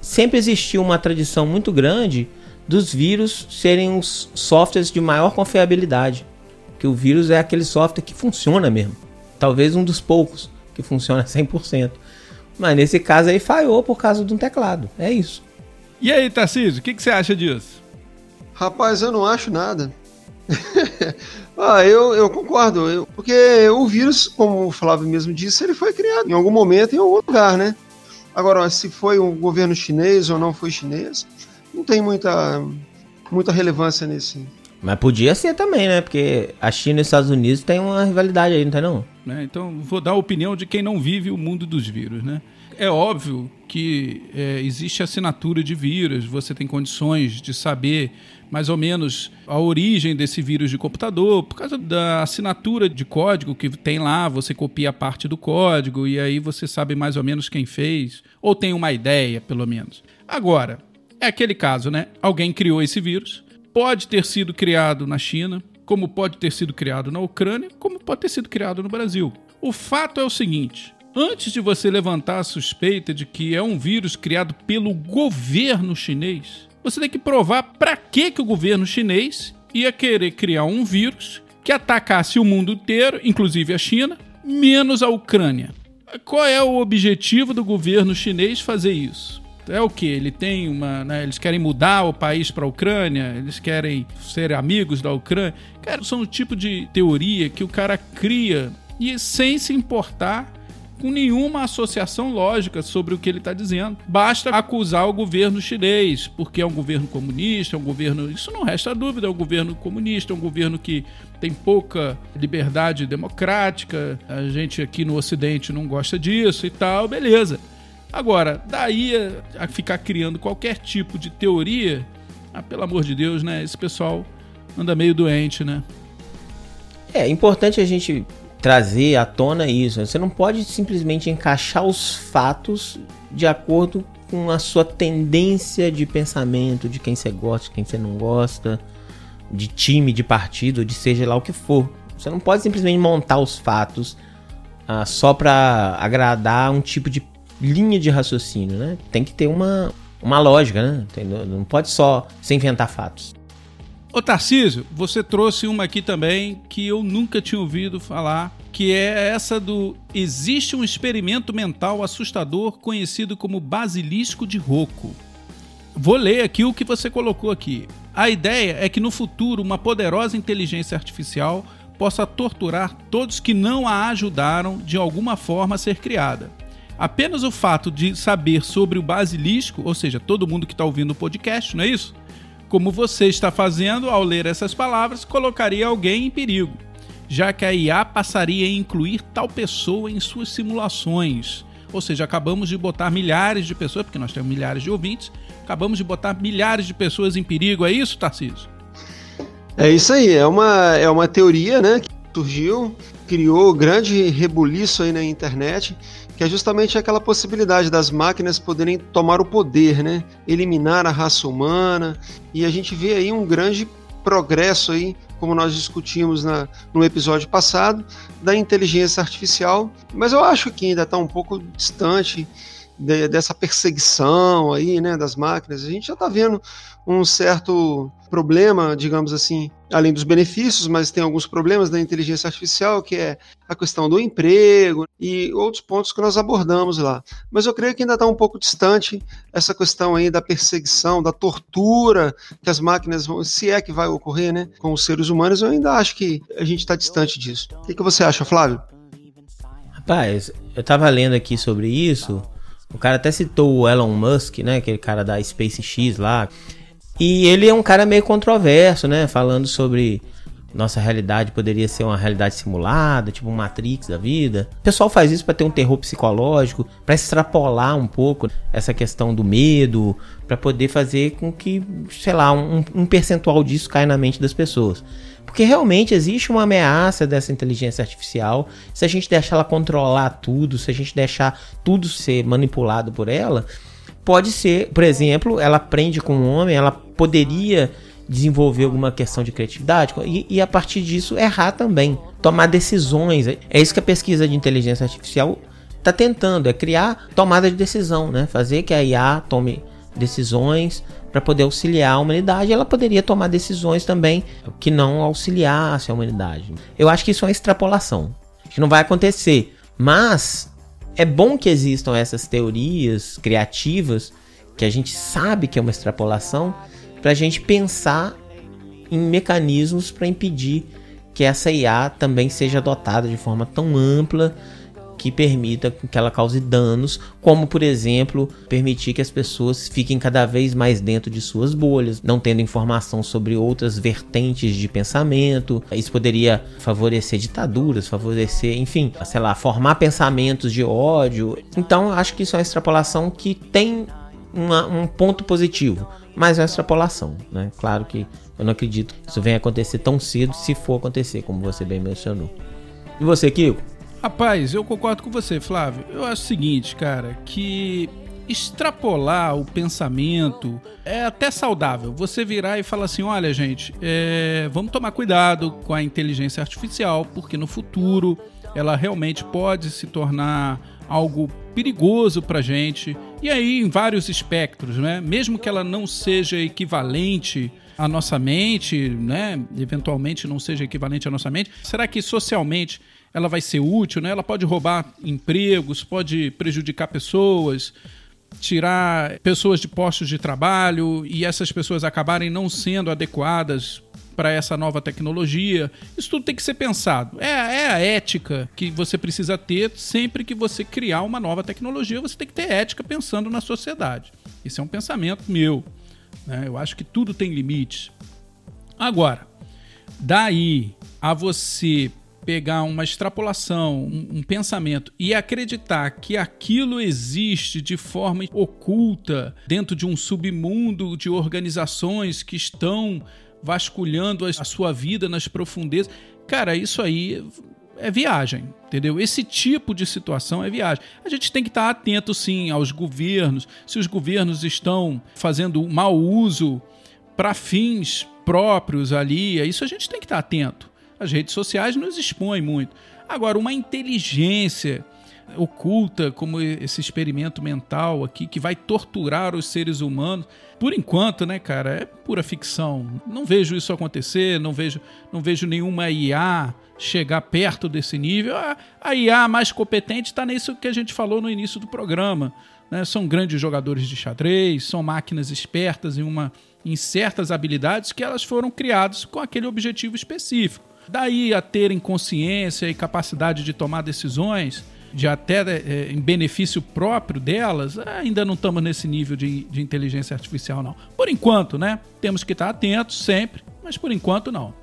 sempre existiu uma tradição muito grande dos vírus serem os softwares de maior confiabilidade. Que o vírus é aquele software que funciona mesmo. Talvez um dos poucos que funciona 100%. Mas nesse caso aí falhou por causa de um teclado. É isso. E aí, Tarcísio, o que, que você acha disso? Rapaz, eu não acho nada. ah, eu, eu concordo. Eu, porque o vírus, como o Flávio mesmo disse, ele foi criado em algum momento em algum lugar, né? Agora, se foi um governo chinês ou não foi chinês, não tem muita, muita relevância nesse. Mas podia ser também, né? Porque a China e os Estados Unidos têm uma rivalidade aí, não tem não? Né? Então, vou dar a opinião de quem não vive o mundo dos vírus, né? É óbvio que é, existe assinatura de vírus, você tem condições de saber mais ou menos a origem desse vírus de computador, por causa da assinatura de código que tem lá, você copia a parte do código e aí você sabe mais ou menos quem fez, ou tem uma ideia, pelo menos. Agora, é aquele caso, né? Alguém criou esse vírus, pode ter sido criado na China, como pode ter sido criado na Ucrânia, como pode ter sido criado no Brasil. O fato é o seguinte: antes de você levantar a suspeita de que é um vírus criado pelo governo chinês, você tem que provar para que, que o governo chinês ia querer criar um vírus que atacasse o mundo inteiro, inclusive a China, menos a Ucrânia. Qual é o objetivo do governo chinês fazer isso? É o que? Ele tem uma. Né, eles querem mudar o país para a Ucrânia? Eles querem ser amigos da Ucrânia? Cara, são o tipo de teoria que o cara cria e sem se importar com nenhuma associação lógica sobre o que ele está dizendo. Basta acusar o governo chinês, porque é um governo comunista, é um governo. Isso não resta dúvida, é um governo comunista, é um governo que tem pouca liberdade democrática. A gente aqui no Ocidente não gosta disso e tal, beleza. Agora, daí a ficar criando qualquer tipo de teoria, ah, pelo amor de Deus, né? Esse pessoal anda meio doente, né? É importante a gente trazer à tona isso. Você não pode simplesmente encaixar os fatos de acordo com a sua tendência de pensamento, de quem você gosta, de quem você não gosta, de time, de partido, de seja lá o que for. Você não pode simplesmente montar os fatos uh, só para agradar um tipo de linha de raciocínio, né? Tem que ter uma, uma lógica, né? Não pode só se inventar fatos. Ô Tarcísio, você trouxe uma aqui também que eu nunca tinha ouvido falar, que é essa do existe um experimento mental assustador conhecido como basilisco de Rocco. Vou ler aqui o que você colocou aqui. A ideia é que no futuro uma poderosa inteligência artificial possa torturar todos que não a ajudaram de alguma forma a ser criada. Apenas o fato de saber sobre o basilisco, ou seja, todo mundo que está ouvindo o podcast, não é isso? Como você está fazendo ao ler essas palavras, colocaria alguém em perigo, já que a IA passaria a incluir tal pessoa em suas simulações. Ou seja, acabamos de botar milhares de pessoas, porque nós temos milhares de ouvintes, acabamos de botar milhares de pessoas em perigo. É isso, Tarcísio? É isso aí, é uma, é uma teoria né, que surgiu, criou grande rebuliço aí na internet, que é justamente aquela possibilidade das máquinas poderem tomar o poder, né, eliminar a raça humana, e a gente vê aí um grande progresso aí, como nós discutimos na, no episódio passado, da inteligência artificial, mas eu acho que ainda está um pouco distante de, dessa perseguição aí, né, das máquinas. A gente já está vendo um certo problema, digamos assim, além dos benefícios, mas tem alguns problemas da inteligência artificial, que é a questão do emprego e outros pontos que nós abordamos lá. Mas eu creio que ainda está um pouco distante essa questão aí da perseguição, da tortura que as máquinas vão, se é que vai ocorrer, né, com os seres humanos, eu ainda acho que a gente está distante disso. O que, que você acha, Flávio? Rapaz, eu estava lendo aqui sobre isso. O cara até citou o Elon Musk, né? Aquele cara da SpaceX lá. E ele é um cara meio controverso, né? Falando sobre nossa realidade poderia ser uma realidade simulada, tipo um Matrix da vida. O pessoal faz isso para ter um terror psicológico, para extrapolar um pouco essa questão do medo, para poder fazer com que, sei lá, um, um, percentual disso caia na mente das pessoas. Porque realmente existe uma ameaça dessa inteligência artificial. Se a gente deixar ela controlar tudo, se a gente deixar tudo ser manipulado por ela, pode ser, por exemplo, ela aprende com um homem, ela poderia desenvolver alguma questão de criatividade e, e, a partir disso errar também, tomar decisões. É isso que a pesquisa de inteligência artificial está tentando, é criar tomada de decisão, né? Fazer que a IA tome decisões para poder auxiliar a humanidade. Ela poderia tomar decisões também que não auxiliassem a humanidade. Eu acho que isso é uma extrapolação, que não vai acontecer, mas é bom que existam essas teorias criativas, que a gente sabe que é uma extrapolação, para a gente pensar em mecanismos para impedir que essa IA também seja adotada de forma tão ampla que permita que ela cause danos, como por exemplo, permitir que as pessoas fiquem cada vez mais dentro de suas bolhas, não tendo informação sobre outras vertentes de pensamento. Isso poderia favorecer ditaduras, favorecer, enfim, sei lá, formar pensamentos de ódio. Então, acho que isso é uma extrapolação que tem uma, um ponto positivo, mas é uma extrapolação, né? Claro que eu não acredito que isso venha acontecer tão cedo, se for acontecer, como você bem mencionou. E você, Kiko? Rapaz, eu concordo com você, Flávio. Eu acho o seguinte, cara, que extrapolar o pensamento é até saudável. Você virar e falar assim: olha, gente, é, vamos tomar cuidado com a inteligência artificial, porque no futuro ela realmente pode se tornar algo perigoso para gente. E aí, em vários espectros, né? Mesmo que ela não seja equivalente à nossa mente, né? Eventualmente não seja equivalente à nossa mente, será que socialmente ela vai ser útil, né? Ela pode roubar empregos, pode prejudicar pessoas, tirar pessoas de postos de trabalho e essas pessoas acabarem não sendo adequadas para essa nova tecnologia. Isso tudo tem que ser pensado. É, é, a ética que você precisa ter sempre que você criar uma nova tecnologia. Você tem que ter ética pensando na sociedade. Esse é um pensamento meu. Né? Eu acho que tudo tem limites. Agora, daí a você pegar uma extrapolação, um, um, pensamento e acreditar que aquilo existe de forma oculta dentro de um submundo de organizações que estão vasculhando a, sua vida nas profundezas, cara, isso aí é viagem, entendeu? Esse tipo de situação é viagem. A gente tem que estar atento, sim, aos governos, se os governos estão fazendo mau uso para fins próprios ali, isso a gente tem que estar atento. As redes sociais nos expõem muito. Agora, uma inteligência oculta como esse experimento mental aqui que vai torturar os seres humanos. Por enquanto, né, cara, é pura ficção. Não vejo isso acontecer, não vejo, não vejo nenhuma IA chegar perto desse nível. A, a IA mais competente está nisso que a gente falou no início do programa. Né? São grandes jogadores de xadrez, são máquinas espertas em, uma, em certas habilidades que elas foram criadas com aquele objetivo específico. Daí a terem consciência e capacidade de tomar decisões de até é, em benefício próprio delas, ainda não estamos nesse nível de, de inteligência artificial, não. Por enquanto, né? Temos que estar atentos sempre, mas por enquanto não.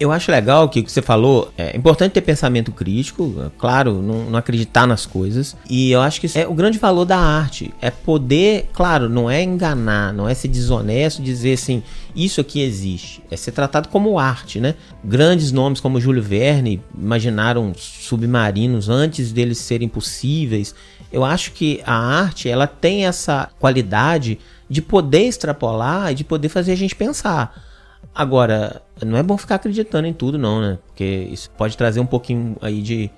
Eu acho legal que o que você falou. É importante ter pensamento crítico, é claro, não, não, acreditar nas coisas. E eu acho que isso é o grande valor da arte. É poder, claro, não é enganar, não é ser desonesto, dizer assim, isso aqui existe. É ser tratado como arte, né? Grandes nomes como Júlio Verne imaginaram submarinos antes deles serem possíveis. Eu acho que a arte, ela tem essa qualidade de poder extrapolar e de poder fazer a gente pensar. Agora, não é bom ficar acreditando em tudo, não, né? Porque isso pode trazer um pouquinho aí de,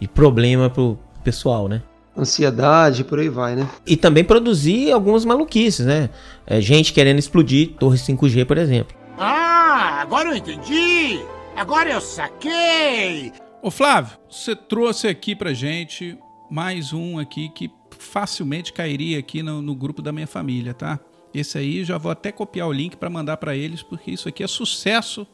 de problema pro pessoal, né? Ansiedade, por aí vai, né? E também produzir algumas maluquices, né? É, gente querendo explodir torre 5G, por exemplo. Ah, agora eu entendi! Agora eu saquei! Ô Flávio, você trouxe aqui pra gente mais um aqui que facilmente cairia aqui no, no grupo da minha família, tá? Esse aí já vou até copiar o link para mandar para eles, porque isso aqui é sucesso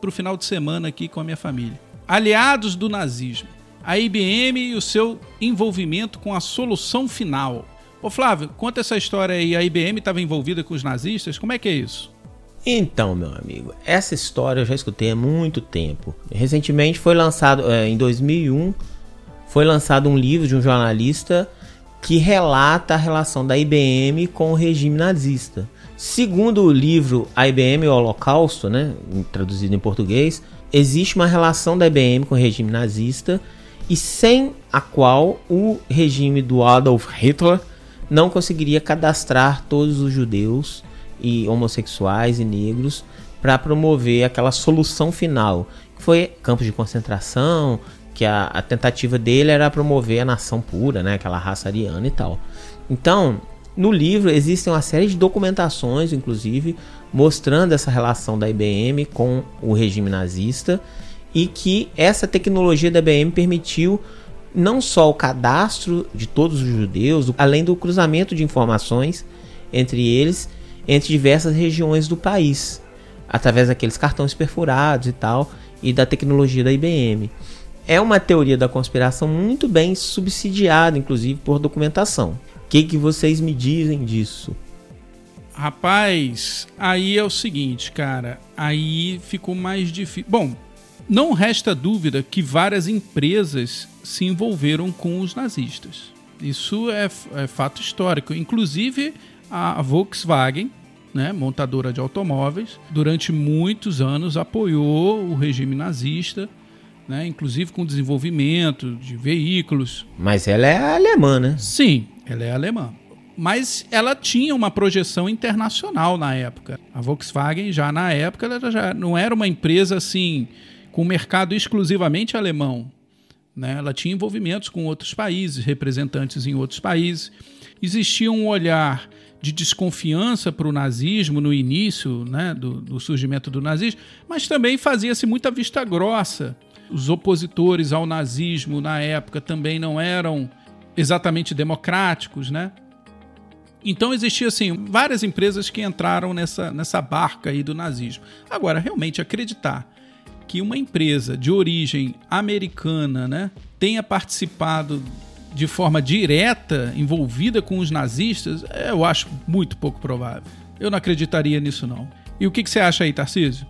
para o final de semana aqui com a minha família. Aliados do nazismo. A IBM e o seu envolvimento com a solução final. Ô Flávio, conta essa história aí. A IBM estava envolvida com os nazistas? Como é que é isso? Então, meu amigo, essa história eu já escutei há muito tempo. Recentemente foi lançado, é, em 2001, foi lançado um livro de um jornalista que relata a relação da IBM com o regime nazista. Segundo o livro A IBM e o Holocausto, né, traduzido em português, existe uma relação da IBM com o regime nazista e sem a qual o regime do Adolf Hitler não conseguiria cadastrar todos os judeus e homossexuais e negros para promover aquela solução final, que foi campos de concentração, que a, a, tentativa dele era promover a nação pura, né, aquela raça ariana e tal. Então, no livro existem uma série de documentações, inclusive, mostrando essa relação da IBM com o regime nazista e que essa tecnologia da IBM permitiu não só o cadastro de todos os judeus, além do cruzamento de informações entre eles, entre diversas regiões do país, através daqueles cartões perfurados e tal, e da tecnologia da IBM é uma teoria da conspiração muito bem subsidiada, inclusive por documentação. O que, que vocês me dizem disso? Rapaz, aí é o seguinte, cara. Aí ficou mais difícil. Bom, não resta dúvida que várias empresas se envolveram com os nazistas. Isso é, é fato histórico. Inclusive a Volkswagen, né, montadora de automóveis, durante muitos anos apoiou o regime nazista né? inclusive com desenvolvimento de veículos. Mas ela é alemã, né? Sim, ela é alemã. Mas ela tinha uma projeção internacional na época. A Volkswagen, já na época, ela já não era uma empresa assim com mercado exclusivamente alemão. Né? Ela tinha envolvimentos com outros países, representantes em outros países. Existia um olhar de desconfiança para o nazismo no início né, do, do surgimento do nazismo, mas também fazia-se muita vista grossa os opositores ao nazismo na época também não eram exatamente democráticos, né? Então existia assim várias empresas que entraram nessa, nessa barca aí do nazismo. Agora, realmente acreditar que uma empresa de origem americana, né, tenha participado de forma direta, envolvida com os nazistas, eu acho muito pouco provável. Eu não acreditaria nisso não. E o que, que você acha aí, Tarcísio?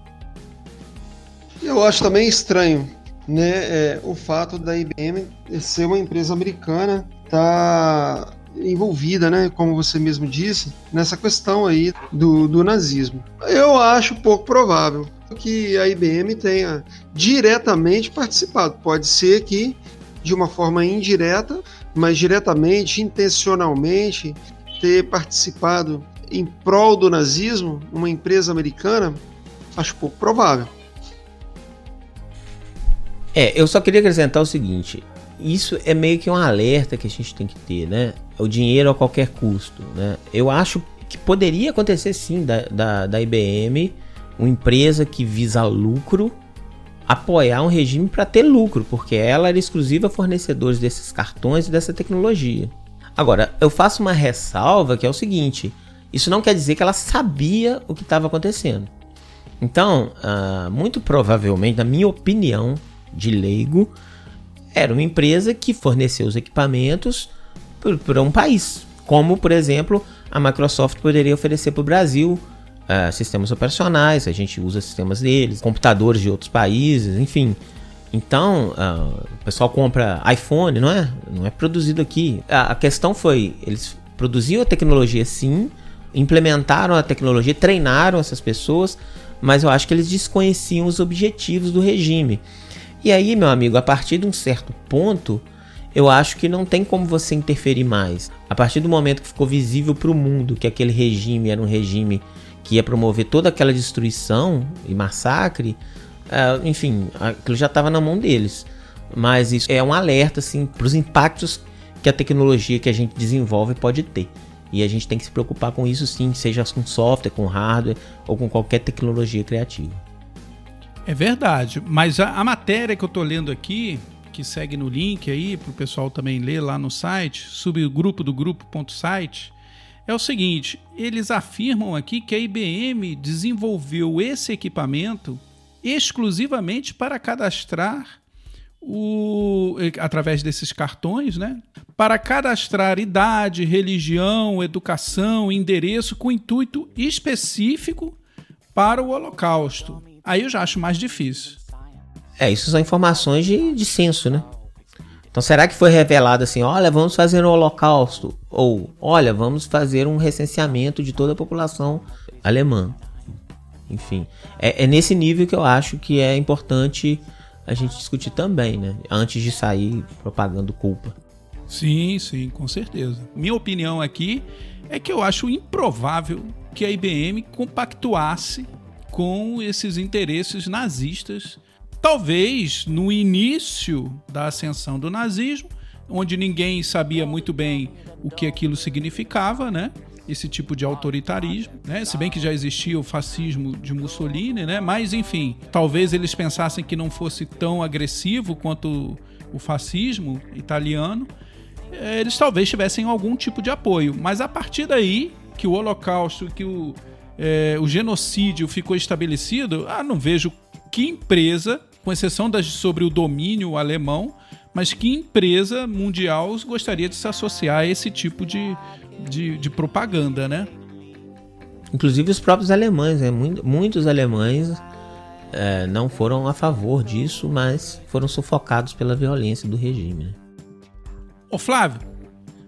Eu acho também estranho né, é, o fato da IBM ser uma empresa americana tá envolvida, né, como você mesmo disse, nessa questão aí do, do nazismo. Eu acho pouco provável que a IBM tenha diretamente participado. Pode ser que de uma forma indireta, mas diretamente, intencionalmente, ter participado em prol do nazismo, uma empresa americana, acho pouco provável. É, eu só queria acrescentar o seguinte: isso é meio que um alerta que a gente tem que ter, né? O dinheiro a qualquer custo, né? Eu acho que poderia acontecer sim da, da, da IBM, uma empresa que visa lucro, apoiar um regime para ter lucro, porque ela era exclusiva fornecedora desses cartões e dessa tecnologia. Agora, eu faço uma ressalva que é o seguinte: isso não quer dizer que ela sabia o que estava acontecendo. Então, uh, muito provavelmente, na minha opinião de leigo, era uma empresa que forneceu os equipamentos para um país, como, por exemplo, a Microsoft poderia oferecer para o Brasil uh, sistemas operacionais, a gente usa sistemas deles, computadores de outros países, enfim. Então, uh, o pessoal compra iPhone, não é? Não é produzido aqui. A, a questão foi, eles produziam a tecnologia sim, implementaram a tecnologia, treinaram essas pessoas, mas eu acho que eles desconheciam os objetivos do regime. E aí, meu amigo, a partir de um certo ponto, eu acho que não tem como você interferir mais. A partir do momento que ficou visível para o mundo que aquele regime era um regime que ia promover toda aquela destruição e massacre, uh, enfim, aquilo já estava na mão deles. Mas isso é um alerta assim, para os impactos que a tecnologia que a gente desenvolve pode ter. E a gente tem que se preocupar com isso sim, seja com software, com hardware ou com qualquer tecnologia criativa. É verdade, mas a, a matéria que eu estou lendo aqui, que segue no link aí, para o pessoal também ler lá no site, subgrupo do grupo.site, é o seguinte: eles afirmam aqui que a IBM desenvolveu esse equipamento exclusivamente para cadastrar o, através desses cartões, né? Para cadastrar idade, religião, educação, endereço com intuito específico para o Holocausto. Aí eu já acho mais difícil. É, isso são informações de, de censo, né? Então será que foi revelado assim, olha, vamos fazer um holocausto? Ou, olha, vamos fazer um recenseamento de toda a população alemã? Enfim, é, é nesse nível que eu acho que é importante a gente discutir também, né? Antes de sair propagando culpa. Sim, sim, com certeza. Minha opinião aqui é que eu acho improvável que a IBM compactuasse com esses interesses nazistas. Talvez no início da ascensão do nazismo, onde ninguém sabia muito bem o que aquilo significava, né? esse tipo de autoritarismo, né? Se bem que já existia o fascismo de Mussolini, né? Mas enfim, talvez eles pensassem que não fosse tão agressivo quanto o fascismo italiano. Eh, eles talvez tivessem algum tipo de apoio, mas a partir daí que o Holocausto, que o, é, o genocídio ficou estabelecido, ah, não vejo que empresa, com exceção das sobre o domínio alemão, mas que empresa mundial gostaria de se associar a esse tipo de, de, de propaganda, né? Inclusive os próprios alemães, né? muitos alemães é, não foram a favor disso, mas foram sufocados pela violência do regime. Né? Ô Flávio,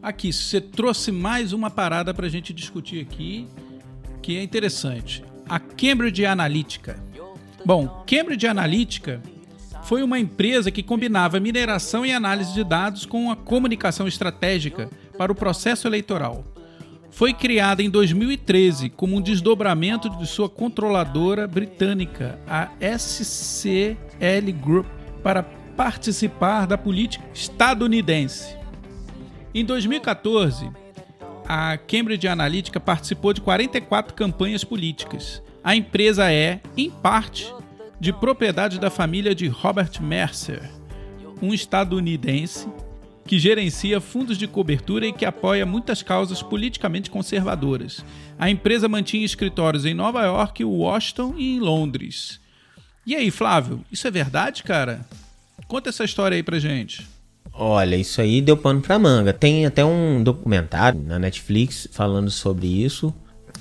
aqui, você trouxe mais uma parada para a gente discutir aqui, que é interessante. A Cambridge Analytica. Bom, Cambridge Analytica foi uma empresa que combinava mineração e análise de dados com a comunicação estratégica para o processo eleitoral. Foi criada em 2013 como um desdobramento de sua controladora britânica, a SCL Group, para participar da política estadunidense. Em 2014, a Cambridge Analytica participou de 44 campanhas políticas. A empresa é, em parte, de propriedade da família de Robert Mercer, um estadunidense que gerencia fundos de cobertura e que apoia muitas causas politicamente conservadoras. A empresa mantinha escritórios em Nova York, Washington e em Londres. E aí, Flávio, isso é verdade, cara? Conta essa história aí pra gente. Olha, isso aí deu pano pra manga. Tem até um documentário na Netflix falando sobre isso.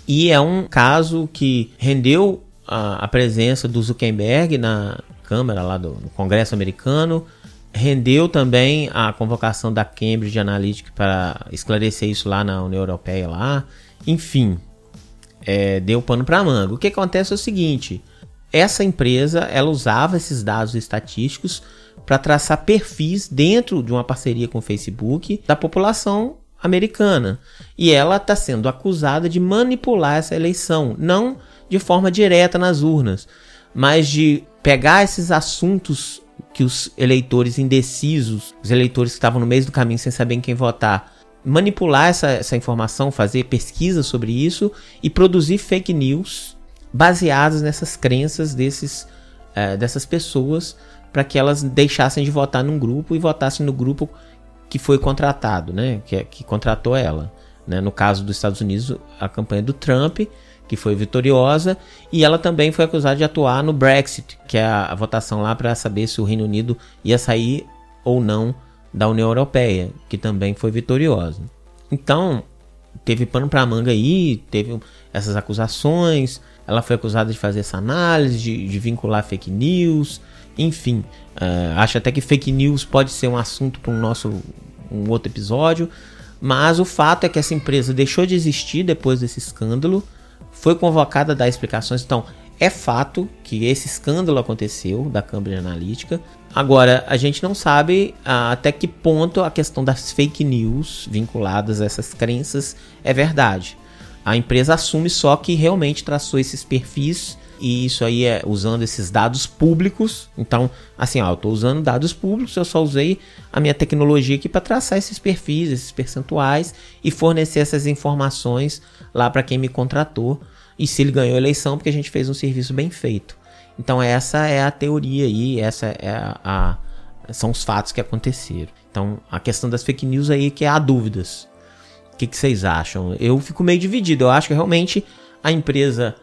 E é um caso que rendeu a, a presença do Zuckerberg na Câmara lá do Congresso americano rendeu também a convocação da Cambridge Analytica para esclarecer isso lá na União Europeia lá. Enfim, é, deu pano para manga. O que acontece é o seguinte: essa empresa ela usava esses dados estatísticos para traçar perfis dentro de uma parceria com o Facebook da população americana. E ela está sendo acusada de manipular essa eleição, não de forma direta nas urnas, mas de pegar esses assuntos que os eleitores indecisos, os eleitores que estavam no meio do caminho sem saber em quem votar, manipular essa, essa informação, fazer pesquisa sobre isso e produzir fake news baseadas nessas crenças desses, é, dessas pessoas para que elas deixassem de votar num grupo e votassem no grupo que foi contratado, né? Que, que contratou ela. Né? No caso dos Estados Unidos, a campanha do Trump, que foi vitoriosa, e ela também foi acusada de atuar no Brexit, que é a, a votação lá para saber se o Reino Unido ia sair ou não da União Europeia, que também foi vitoriosa. Então, teve pano para manga aí, teve essas acusações, ela foi acusada de fazer essa análise, de, de vincular fake news, enfim. Uh, acho até que fake news pode ser um assunto para um nosso um outro episódio, mas o fato é que essa empresa deixou de existir depois desse escândalo, foi convocada a dar explicações. Então, é fato que esse escândalo aconteceu da Cambridge Analytica. Agora, a gente não sabe ah, até que ponto a questão das fake news vinculadas a essas crenças é verdade. A empresa assume só que realmente traçou esses perfis e isso aí é usando esses dados públicos. Então, assim, ó, eu estou usando dados públicos, eu só usei a minha tecnologia aqui para traçar esses perfis, esses percentuais e fornecer essas informações lá para quem me contratou e se ele ganhou a eleição porque a gente fez um serviço bem feito. Então, essa é a teoria aí, essa é a, a são os fatos que aconteceram. Então, a questão das fake news aí que há dúvidas. O que, que vocês acham? Eu fico meio dividido. Eu acho que realmente a empresa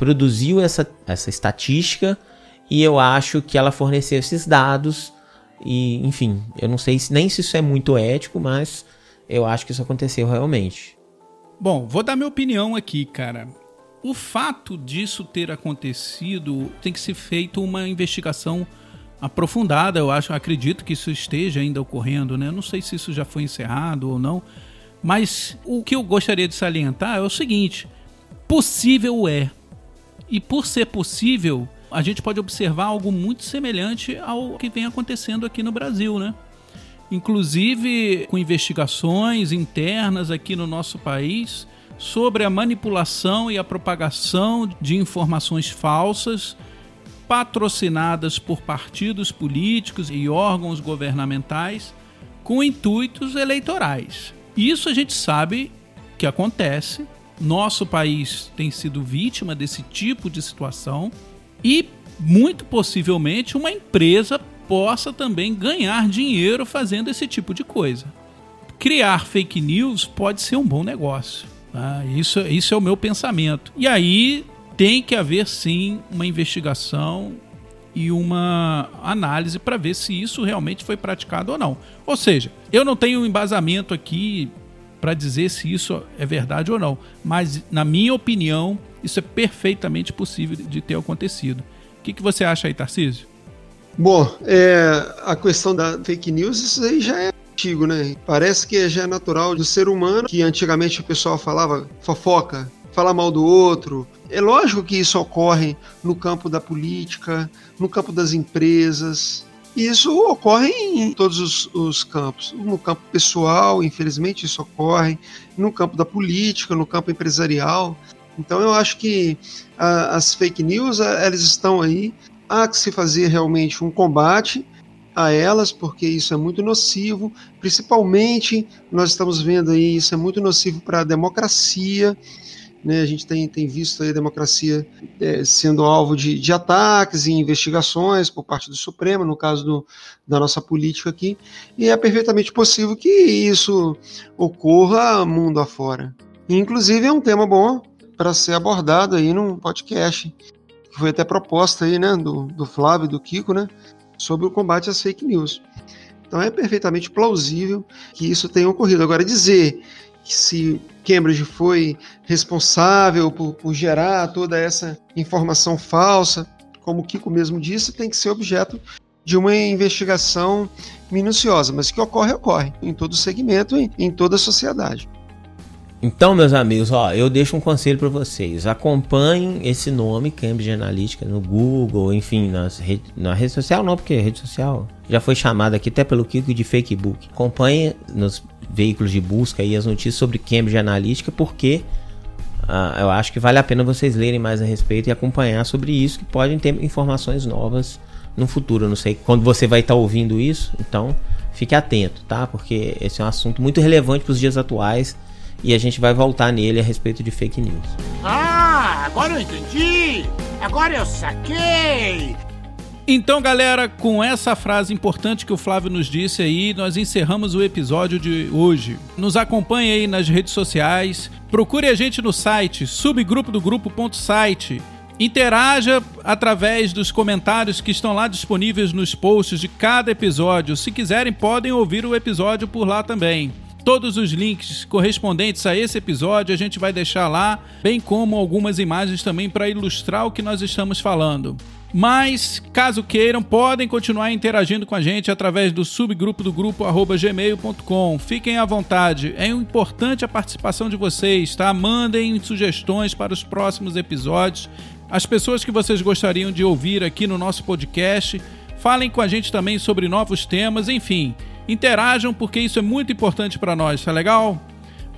produziu essa, essa estatística e eu acho que ela forneceu esses dados. E, enfim, eu não sei se, nem se isso é muito ético, mas eu acho que isso aconteceu realmente. Bom, vou dar minha opinião aqui, cara. O fato disso ter acontecido tem que ser feita uma investigação aprofundada. Eu acho, acredito que isso esteja ainda ocorrendo, né? Não sei se isso já foi encerrado ou não. Mas o que eu gostaria de salientar é o seguinte: possível é. E por ser possível, a gente pode observar algo muito semelhante ao que vem acontecendo aqui no Brasil, né? Inclusive com investigações internas aqui no nosso país sobre a manipulação e a propagação de informações falsas patrocinadas por partidos políticos e órgãos governamentais com intuitos eleitorais. Isso a gente sabe que acontece nosso país tem sido vítima desse tipo de situação e muito possivelmente uma empresa possa também ganhar dinheiro fazendo esse tipo de coisa. Criar fake news pode ser um bom negócio. Tá? Isso, isso é o meu pensamento. E aí tem que haver sim uma investigação e uma análise para ver se isso realmente foi praticado ou não. Ou seja, eu não tenho embasamento aqui para dizer se isso é verdade ou não. Mas, na minha opinião, isso é perfeitamente possível de ter acontecido. O que, que você acha aí, Tarcísio? Bom, é, a questão da fake news, isso aí já é antigo, né? Parece que já é natural do ser humano, que antigamente o pessoal falava fofoca, falar mal do outro. É lógico que isso ocorre no campo da política, no campo das empresas, isso ocorre em todos os, os, campos. No campo pessoal, infelizmente, isso ocorre. No campo da política, no campo empresarial. Então, eu acho que a, as fake news, elas estão aí. Há que se fazer realmente um combate a elas, porque isso é muito nocivo. Principalmente, nós estamos vendo aí, isso é muito nocivo para a democracia né, a gente tem, tem visto a democracia é, sendo alvo de, de, ataques e investigações por parte do Supremo, no caso do, da nossa política aqui, e é perfeitamente possível que isso ocorra mundo afora. Inclusive é um tema bom para ser abordado aí num podcast, que foi até proposta aí, né, do, do Flávio e do Kiko, né, sobre o combate às fake news. Então é perfeitamente plausível que isso tenha ocorrido. Agora, dizer se Cambridge foi responsável por, por, gerar toda essa informação falsa, como o Kiko mesmo disse, tem que ser objeto de uma investigação minuciosa, mas que ocorre, ocorre em todo segmento, em, em toda a sociedade. Então, meus amigos, ó, eu deixo um conselho para vocês. Acompanhem esse nome, Cambridge Analytica, no Google, enfim, nas na rede social não, porque rede social já foi chamada aqui até pelo Kiko de fake book. Acompanhe nos veículos de busca aí as notícias sobre Cambridge Analytica, porque uh, eu acho que vale a pena vocês lerem mais a respeito e acompanhar sobre isso, que podem ter informações novas no futuro. Eu não sei quando você vai estar ouvindo isso, então fique atento, tá? Porque esse é um assunto muito relevante para os dias atuais e a gente vai voltar nele a respeito de fake news. Ah, agora eu entendi! Agora eu saquei! Então, galera, com essa frase importante que o Flávio nos disse aí, nós encerramos o episódio de hoje. Nos acompanhe aí nas redes sociais, procure a gente no site subgrupo do. Interaja através dos comentários que estão lá disponíveis nos posts de cada episódio. Se quiserem, podem ouvir o episódio por lá também. Todos os links correspondentes a esse episódio a gente vai deixar lá, bem como algumas imagens também para ilustrar o que nós estamos falando. Mas, caso queiram, podem continuar interagindo com a gente através do subgrupo do grupo gmail.com. Fiquem à vontade. É importante a participação de vocês, tá? Mandem sugestões para os próximos episódios. As pessoas que vocês gostariam de ouvir aqui no nosso podcast. Falem com a gente também sobre novos temas, enfim. Interajam porque isso é muito importante para nós, tá legal?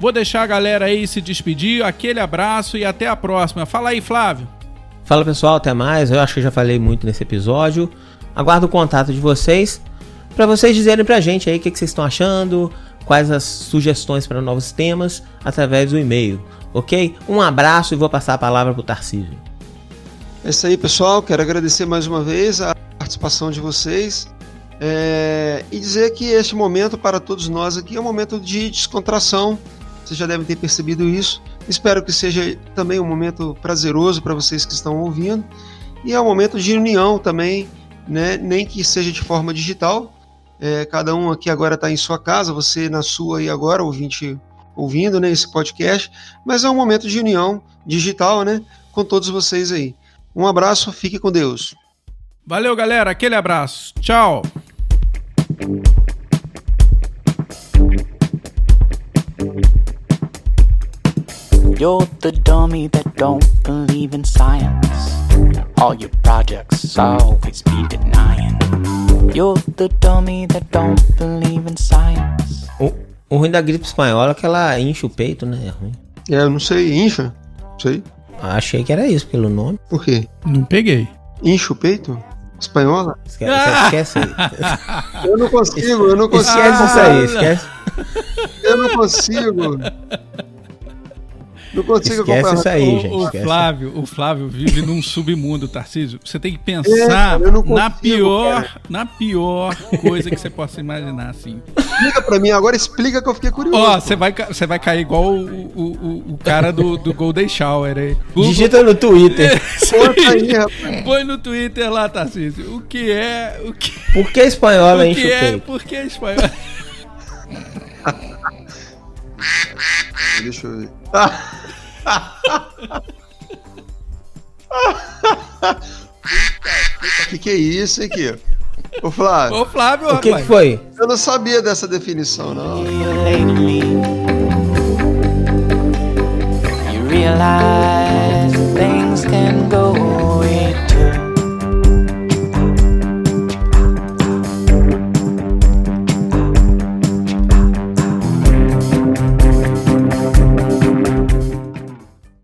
Vou deixar a galera aí se despedir. Aquele abraço e até a próxima. Fala aí, Flávio. Fala pessoal, até mais. Eu acho que já falei muito nesse episódio. Aguardo o contato de vocês para vocês dizerem pra gente aí o que, que vocês estão achando, quais as sugestões para novos temas através do e-mail, ok? Um abraço e vou passar a palavra pro Tarcísio. É isso aí, pessoal. Quero agradecer mais uma vez a participação de vocês é, e dizer que este momento para todos nós aqui é um momento de descontração. Vocês já devem ter percebido isso. Espero que seja também um momento prazeroso para vocês que estão ouvindo. E é um momento de união também, né? nem que seja de forma digital. É, cada um aqui agora está em sua casa, você na sua e agora, ouvinte, ouvindo né, esse podcast. Mas é um momento de união digital né, com todos vocês aí. Um abraço, fique com Deus. Valeu, galera. Aquele abraço. Tchau. You're the dummy that don't believe in science. All your projects always be denying. You're the dummy that don't believe in science. O, o ruim da gripe espanhola é que ela enche o peito, né? É ruim. É, eu não sei, incha? Não sei. Achei que era isso pelo nome. Por quê? Não peguei. Incha o peito? Espanhola? Esquece, esquece aí. Eu não consigo, eu não consigo. Esquece isso aí, esquece. Eu não consigo. Não consigo Esquece acompanhar. isso aí, o, gente. o esquece. Flávio, o Flávio vive num submundo, Tarcísio. Você tem que É, pensar eu não na consigo, pior, cara. na pior coisa que você possa imaginar, assim. Explica pra mim, agora explica que eu fiquei curioso. Ó, você vai, você vai cair igual o, o, o- o cara do, do Golden Shower aí. Google- Digita no Twitter. Aí, rapaz. Põe no Twitter lá, Tarcísio. O que é. O que, Por que espanhola que o é. Por que espanhol? Deixa eu ver. Puta, que que é isso, aqui, Kiko? Ô Flávio. Ô Flávio, O que, que foi? Eu não sabia dessa definição, não. You realize things can go